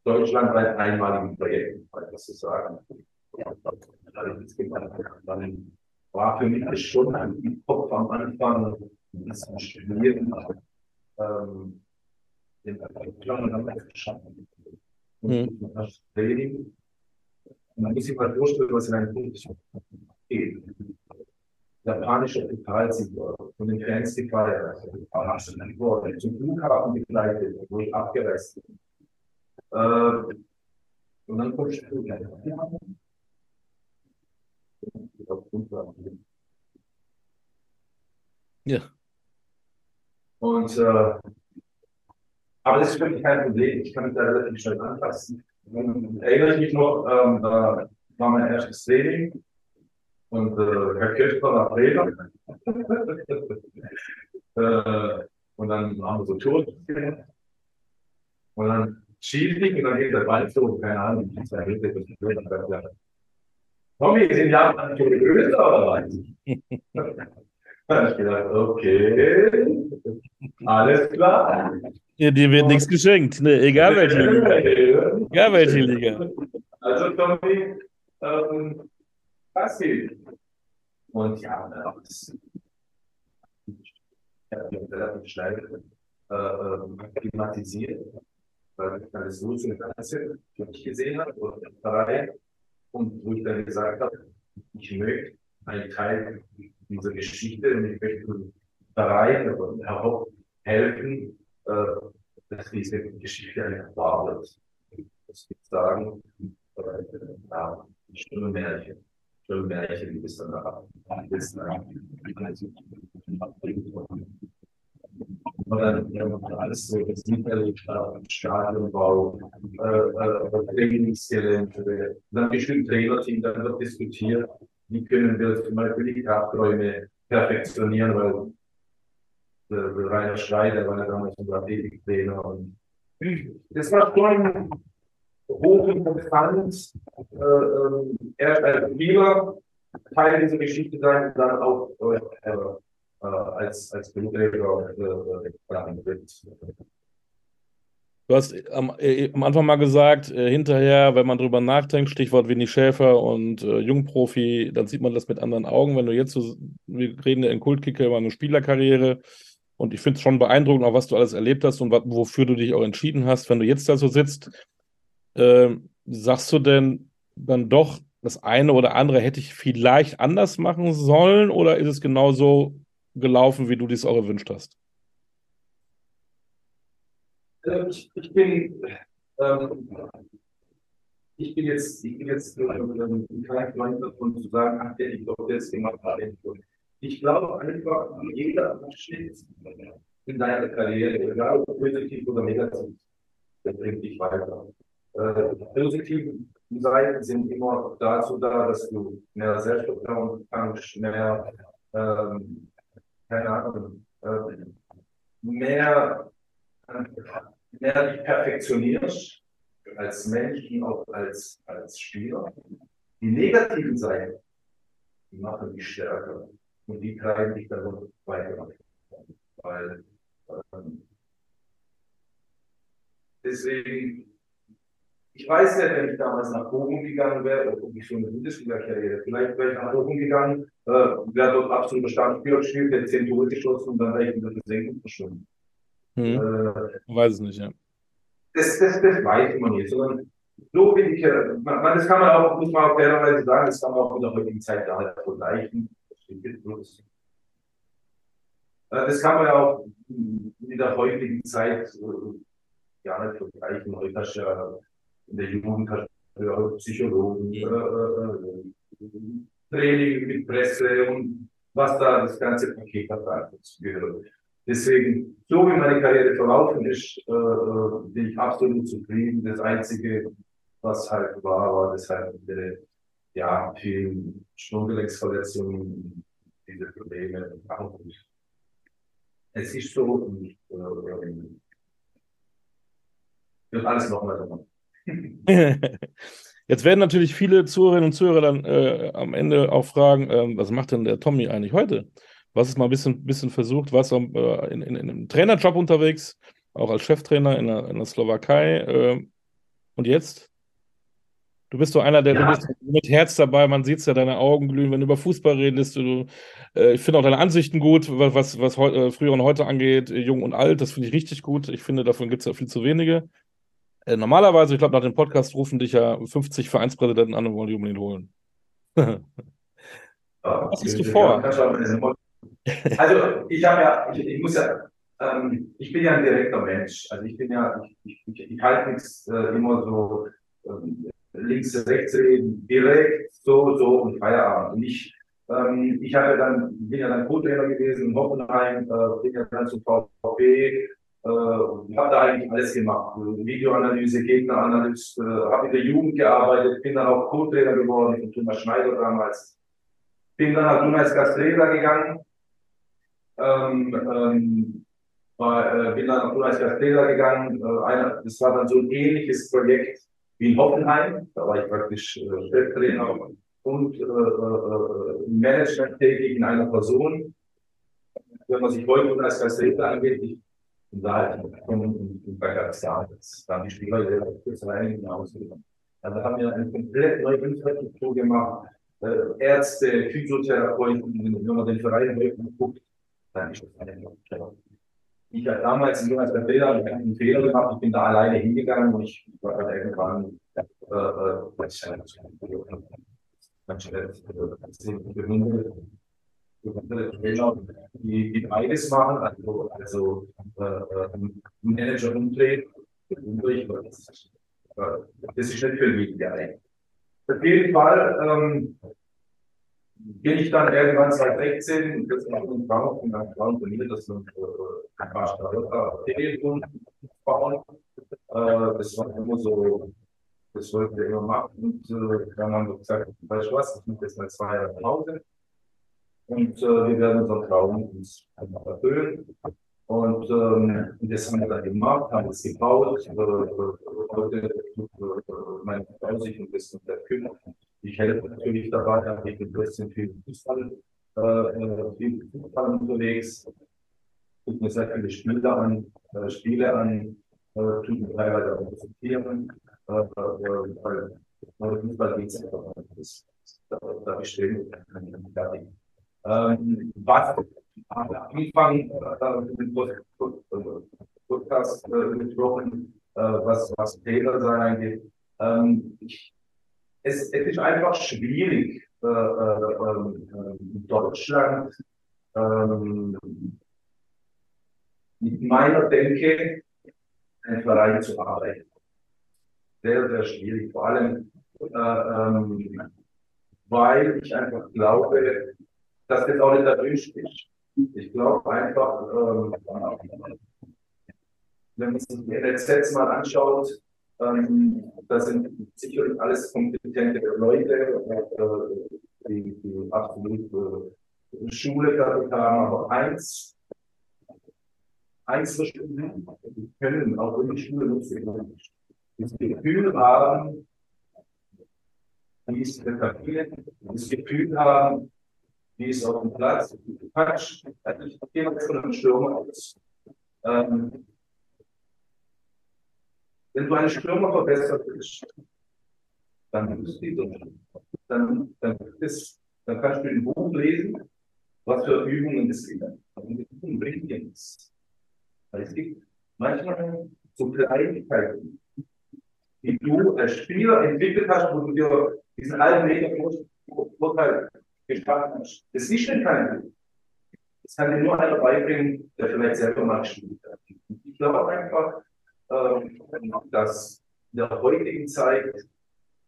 deutschlandweit einmaligen Projekt, was zu sagen. Dann war für mich schon ein Kopf am Anfang ein bisschen studieren. Ähm, den Plan haben wir geschafft. Und das Training. Man muss sich mal vorstellen, was in einem Punkt geht japanische Pokalsieger von den Fans gefeiert wurde, zum Flughafen begleitet, wo ich abgereist. Äh, und dann kommst du Ja. Und, äh, aber das ist wirklich kein Problem. Ich kann mich da relativ schnell anpassen. Erinnere ich mich noch, ähm, da war mein erstes Training und äh, Herr Kirchner war Trainer. <laughs> äh, und dann haben wir so Touren Und dann schießt ich und dann geht der Ball so, keine Ahnung, wie zwei Meter durch die Tür. Tommy, ist in Japan schon größer oder was? <laughs> Da habe ich gedacht, okay, alles klar. Ja, dir wird nichts geschenkt, ne? egal welche Liga. Egal welche Liga. Also Tommy, ähm, was geht? Und ja, das ich habe mich relativ schnell äh, klimatisiert, weil ich alles so zum Ganze für mich gesehen habe, und Verein, und wo ich dann gesagt habe, ich möchte ein Teil dieser Geschichte und ich möchte auch helfen, äh, dass diese Geschichte einfach wahr wird. Das gibt sagen, äh, ja, schöne Märchen. Schöne Märchen, die bis dann da ist. Und dann ja, alles so, das Internet, Stadionbau, äh, äh, Trainingsgelände, dann bestimmt Trainerteam, dann wird diskutiert, wie können wir zum Beispiel die Krafträume perfektionieren, weil Rainer Schreider war damals unser Athletiktrainer und das war schon hochinteressant, äh, äh, erst als Spieler Teil dieser Geschichte sein, dann auch äh, äh, als, als Blutleger äh, äh, Du hast am, äh, am, Anfang mal gesagt, äh, hinterher, wenn man drüber nachdenkt, Stichwort Winnie Schäfer und äh, Jungprofi, dann sieht man das mit anderen Augen. Wenn du jetzt so, wir reden ja in Kultkicker über eine Spielerkarriere und ich finde es schon beeindruckend, auch was du alles erlebt hast und wofür du dich auch entschieden hast. Wenn du jetzt da so sitzt, äh, sagst du denn dann doch, das eine oder andere hätte ich vielleicht anders machen sollen oder ist es genauso gelaufen, wie du dies auch erwünscht hast? Ähm, ich, ich, bin, ähm, ich bin jetzt, ich bin jetzt ähm, kein Freund davon zu sagen, ach, der ich doch das gemacht habe. Ich glaube einfach, jeder Abschnitt in deiner Karriere, egal ob positiv oder negativ, der bringt dich weiter. Äh, positive Seiten sind immer dazu da, dass du mehr Selbstvertrauen kannst, mehr ähm, keine Ahnung, äh, mehr, mehr dich perfektionierst als Mensch und auch als, als Spieler. Die negativen Seiten, die machen dich stärker und die treiben dich dann weiter. Weil ähm, deswegen ich weiß nicht, wenn ich damals nach Bochum gegangen wäre, ob ich schon eine Bundesliga-Karriere, vielleicht wäre ich nach Bochum gegangen, äh, wäre dort absoluter Stammspieler gespielt, hätte zehn Tore geschossen und dann wäre ich in der Versenkung verschwunden. Hm. Äh, weiß es nicht, ja. Das, das, das weiß man nicht, sondern so bin ich, äh, man, das kann man auch, muss man auch fairerweise sagen, das kann man auch in der heutigen Zeit da halt vergleichen. Das äh, kann man ja auch in der heutigen Zeit äh, ja nicht vergleichen. Heute hast du ja in der Jugend hat ja, Psychologen, äh, äh, Training mit Presse und was da das ganze Paket hat gehört. Deswegen, so wie meine Karriere verlaufen ist, äh, äh, bin ich absolut zufrieden. Das Einzige, was halt war, war deshalb äh, ja, vielen Sprunggelenksverletzungen, diese Probleme. Es ist so und äh, wird alles nochmal gemacht. <laughs> Jetzt werden natürlich viele Zuhörerinnen und Zuhörer dann äh, am Ende auch fragen, äh, was macht denn der Tommy eigentlich heute? Was ist mal ein bisschen, bisschen versucht, was äh, in, in, in, einem Trainerjob unterwegs, auch als Cheftrainer in der, in der Slowakei. Äh, und jetzt? Du bist so einer, der ja. mit Herz dabei, man sieht es ja, deine Augen glühen, wenn du über Fußball redest. Du, äh, ich finde auch deine Ansichten gut, was, was heu, äh, früher und heute angeht, jung und alt, das finde ich richtig gut. Ich finde, davon gibt es ja viel zu wenige. Äh, normalerweise, ich glaube, nach dem Podcast rufen dich ja 50 Vereinspräsidenten an und wollen die unbedingt holen. <laughs> Was hast du vor? Also, ich habe ja, ich, ich, muss ja, ähm, ich bin ja ein direkter Mensch. Also, ich bin ja, ich, ich, ich halte nichts äh, immer so ähm, links, rechts reden, direkt, so, so und Feierabend. Und ich, ähm, ich habe dann, bin ja dann Co-Trainer gewesen in Hockenheim, äh, bin ja dann zum VfB, äh, habe da eigentlich alles gemacht. Videoanalyse, Gegneranalyse, äh, habe in der Jugend gearbeitet, bin dann auch Co-Trainer geworden von Thomas Schneider damals. Bin dann nach Dunais Castrera gegangen. Ähm, ähm, war, äh, bin dann nach Dunais Castrera gegangen. Äh, einer, das war dann so ein ähnliches Projekt wie in Hoffenheim. Da war ich praktisch äh, und äh, äh, äh Management tätig in einer Person. wenn man sich heute als Vertreter angeht, ich bin da halt bei Kasachstan, da haben die Spieler kurz rein hinausgegangen. Also haben wir eine komplett neue Infrastruktur gemacht. Äh, Ärzte, Physiotherapeuten, wenn man den Verein heute guckt, dann ist das eine Ich habe damals in als Vertreter einen Fehler gemacht, ich bin da alleine hingegangen und ich war dann irgendwann äh, äh, die, die beides machen, also, also äh, Manager umdreht, umdreht, das, äh, das ist nicht viel wichtiger. Auf jeden Fall ähm, bin ich dann irgendwann 2016, das war ein Traum von meinem Traum von mir, das ein paar Telefon bauen. Äh, das war immer so, das wollte ich immer machen. Und äh, dann haben wir gesagt, weißt du was, ich mache jetzt mal zwei Jahre Pause. Und äh, wir werden unseren Traum uns erfüllen. Und ähm, das haben wir dann gemacht, haben es gebaut. Äh, heute äh, meine Frau sich ein bisschen kümmert. Ich helfe natürlich dabei, ich bin ein bisschen viel Fußball, äh, viel Fußball unterwegs. Gucke mir sehr viele Spiele an, äh, Spiele an, äh, tut mir teilweise auch präsentieren. Äh, äh, weil Fußball geht es einfach nicht. Da, da bestehen wir fertig. Ähm, was am Anfang äh, Podcast äh, gesprochen, äh, was, was Fehler sein angeht. Ähm, ich, es, es ist einfach schwierig, äh, äh, äh, in Deutschland ähm, mit meiner Denke einen Verein zu arbeiten. Sehr, sehr schwierig, vor allem, äh, ähm, weil ich einfach glaube, dass das auch nicht erwünscht ist. Ich glaube einfach, ähm, wenn man sich die NLZs mal anschaut, ähm, das sind sicherlich alles kompetente Leute, äh, die, die absolut äh, Schule gehabt haben, aber eins, eins verstehen, die können auch in die Schule nutzen, das Gefühl haben, wie es etablieren, das Gefühl haben, wie es auf dem Platz, also ich gehe mal von einem Stürmer aus. Ähm, wenn du einen Stürmer verbessert bist, dann bist du dann, dann, ist, dann kannst du im Buch lesen, was für Übungen es gibt. Und die dir nichts. Weil es gibt manchmal so Kleinigkeiten, die du als Spieler entwickelt hast, wo du dir diesen alten Meter Vorteil geschaffen hast. Das ist nicht kein Das kann dir nur einer beibringen, der vielleicht selber mal gespielt hat. Ich glaube einfach, ähm, dass in der heutigen Zeit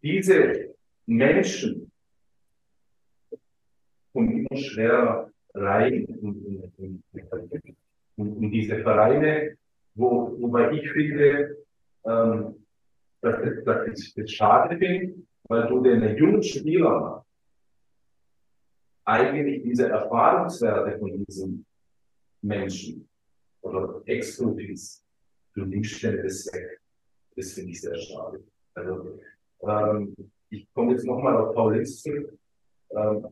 diese Menschen kommen immer schwerer rein in, in, in, in, diese Vereine, wo, wobei ich finde, ähm, dass, dass ich das schade finde, weil du den jungen Spieler eigentlich diese Erfahrungswerte von diesen Menschen oder Ex-Profis schnell das weg. Das finde ich sehr schade. Also, ähm, ich komme jetzt nochmal auf Paul Linz zurück. Ähm,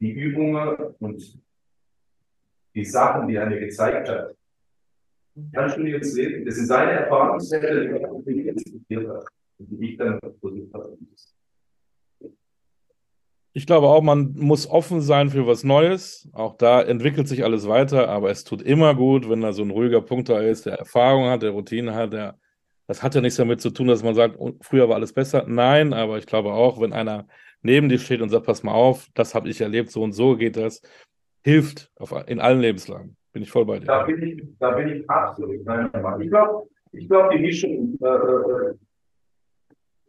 die Übungen und die Sachen, die er mir gezeigt hat, kannst du dir jetzt lesen. Das sind seine Erfahrungswerte, die er diskutiert hat und die ich dann versucht habe. Ich glaube auch, man muss offen sein für was Neues. Auch da entwickelt sich alles weiter, aber es tut immer gut, wenn da so ein ruhiger Punkt da ist, der Erfahrung hat, der Routine hat, der, das hat ja nichts damit zu tun, dass man sagt, oh, früher war alles besser. Nein, aber ich glaube auch, wenn einer neben dir steht und sagt, pass mal auf, das habe ich erlebt, so und so geht das, hilft auf, in allen Lebenslagen. Bin ich voll bei dir. Da bin ich, da bin ich absolut. Ich glaube, ich glaube, die Mischung äh, äh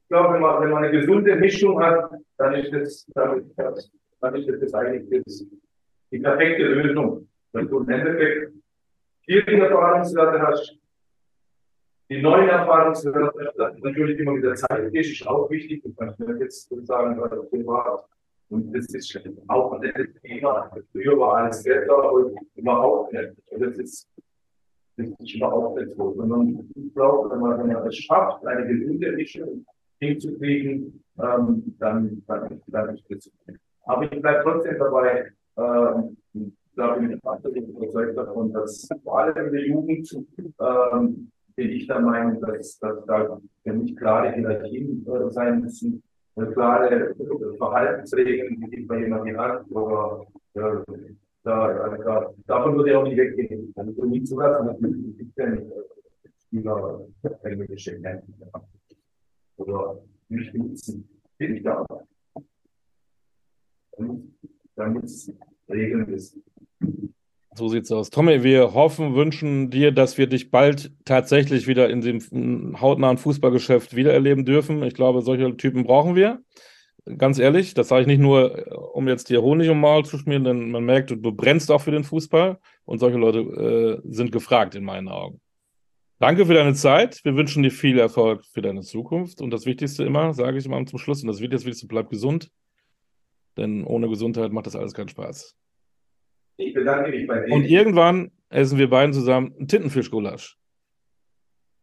ich glaube, wenn man, wenn man eine gesunde Mischung hat, dann ist das, dann ist das, dann ist das eigentlich das, die perfekte Lösung. Wenn du im Endeffekt vier Erfahrungswerte hast, die neuen Erfahrungswerte, natürlich immer mit der Zeit ist, ist auch wichtig. Und man kann jetzt sagen, privat. Und das ist auch ein Thema. Früher war alles besser und überhaupt nicht. Und das ist, das ist überhaupt nicht so. Sondern ich glaube, wenn man, wenn man es schafft, eine gesunde Mischung hinzukriegen, ähm, dann, dann, dann ist das. Aber ich bleibe trotzdem dabei, ähm, da bin ich absolut überzeugt davon, dass vor allem in der Jugend ähm, bin ich der Meinung, dass, dass da für mich klare Hierarchien äh, sein müssen, äh, klare Verhaltensregeln, die bei jemandem hat, aber äh, da, also, davon würde ich auch nicht weggehen. Also nie zulassen, dass man Spieler irgendwelche Händen oder nicht nutzen. Ich da. Damit es Regeln ist. So sieht's aus. Tommy, wir hoffen, wünschen dir, dass wir dich bald tatsächlich wieder in dem hautnahen Fußballgeschäft wiedererleben dürfen. Ich glaube, solche Typen brauchen wir. Ganz ehrlich, das sage ich nicht nur, um jetzt dir Honig um Maul zu schmieren, denn man merkt, du, du brennst auch für den Fußball und solche Leute äh, sind gefragt in meinen Augen. Danke für deine Zeit. Wir wünschen dir viel Erfolg für deine Zukunft. Und das Wichtigste immer, sage ich immer zum Schluss, und das Wichtigste, bleib gesund. Denn ohne Gesundheit macht das alles keinen Spaß. Ich bedanke mich bei dir. Und irgendwann essen wir beiden zusammen einen Tintenfischgulasch.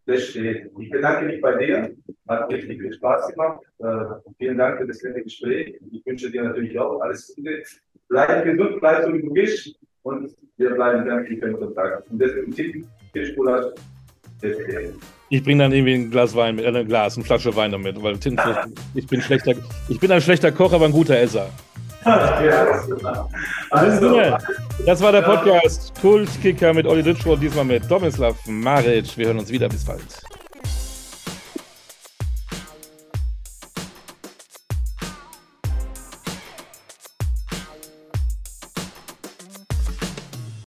Das steht. Ich bedanke mich bei dir. Hat richtig viel Spaß gemacht. Äh, vielen Dank für das nette Gespräch. Ich wünsche dir natürlich auch alles Gute. Bleib gesund, bleib so wie du bist. Und wir bleiben ganz in Kontakt. Und ein Tintenfischgulasch. Ich bringe dann irgendwie ein Glas Wein mit, äh, ein Glas, eine Flasche Wein damit, weil Tintenfisch, ich bin schlechter, ich bin ein schlechter Koch, aber ein guter Esser. <laughs> Also, das war der Podcast Kultkicker mit Olli Ditschroth, diesmal mit Domislav Maric. Wir hören uns wieder. Bis bald.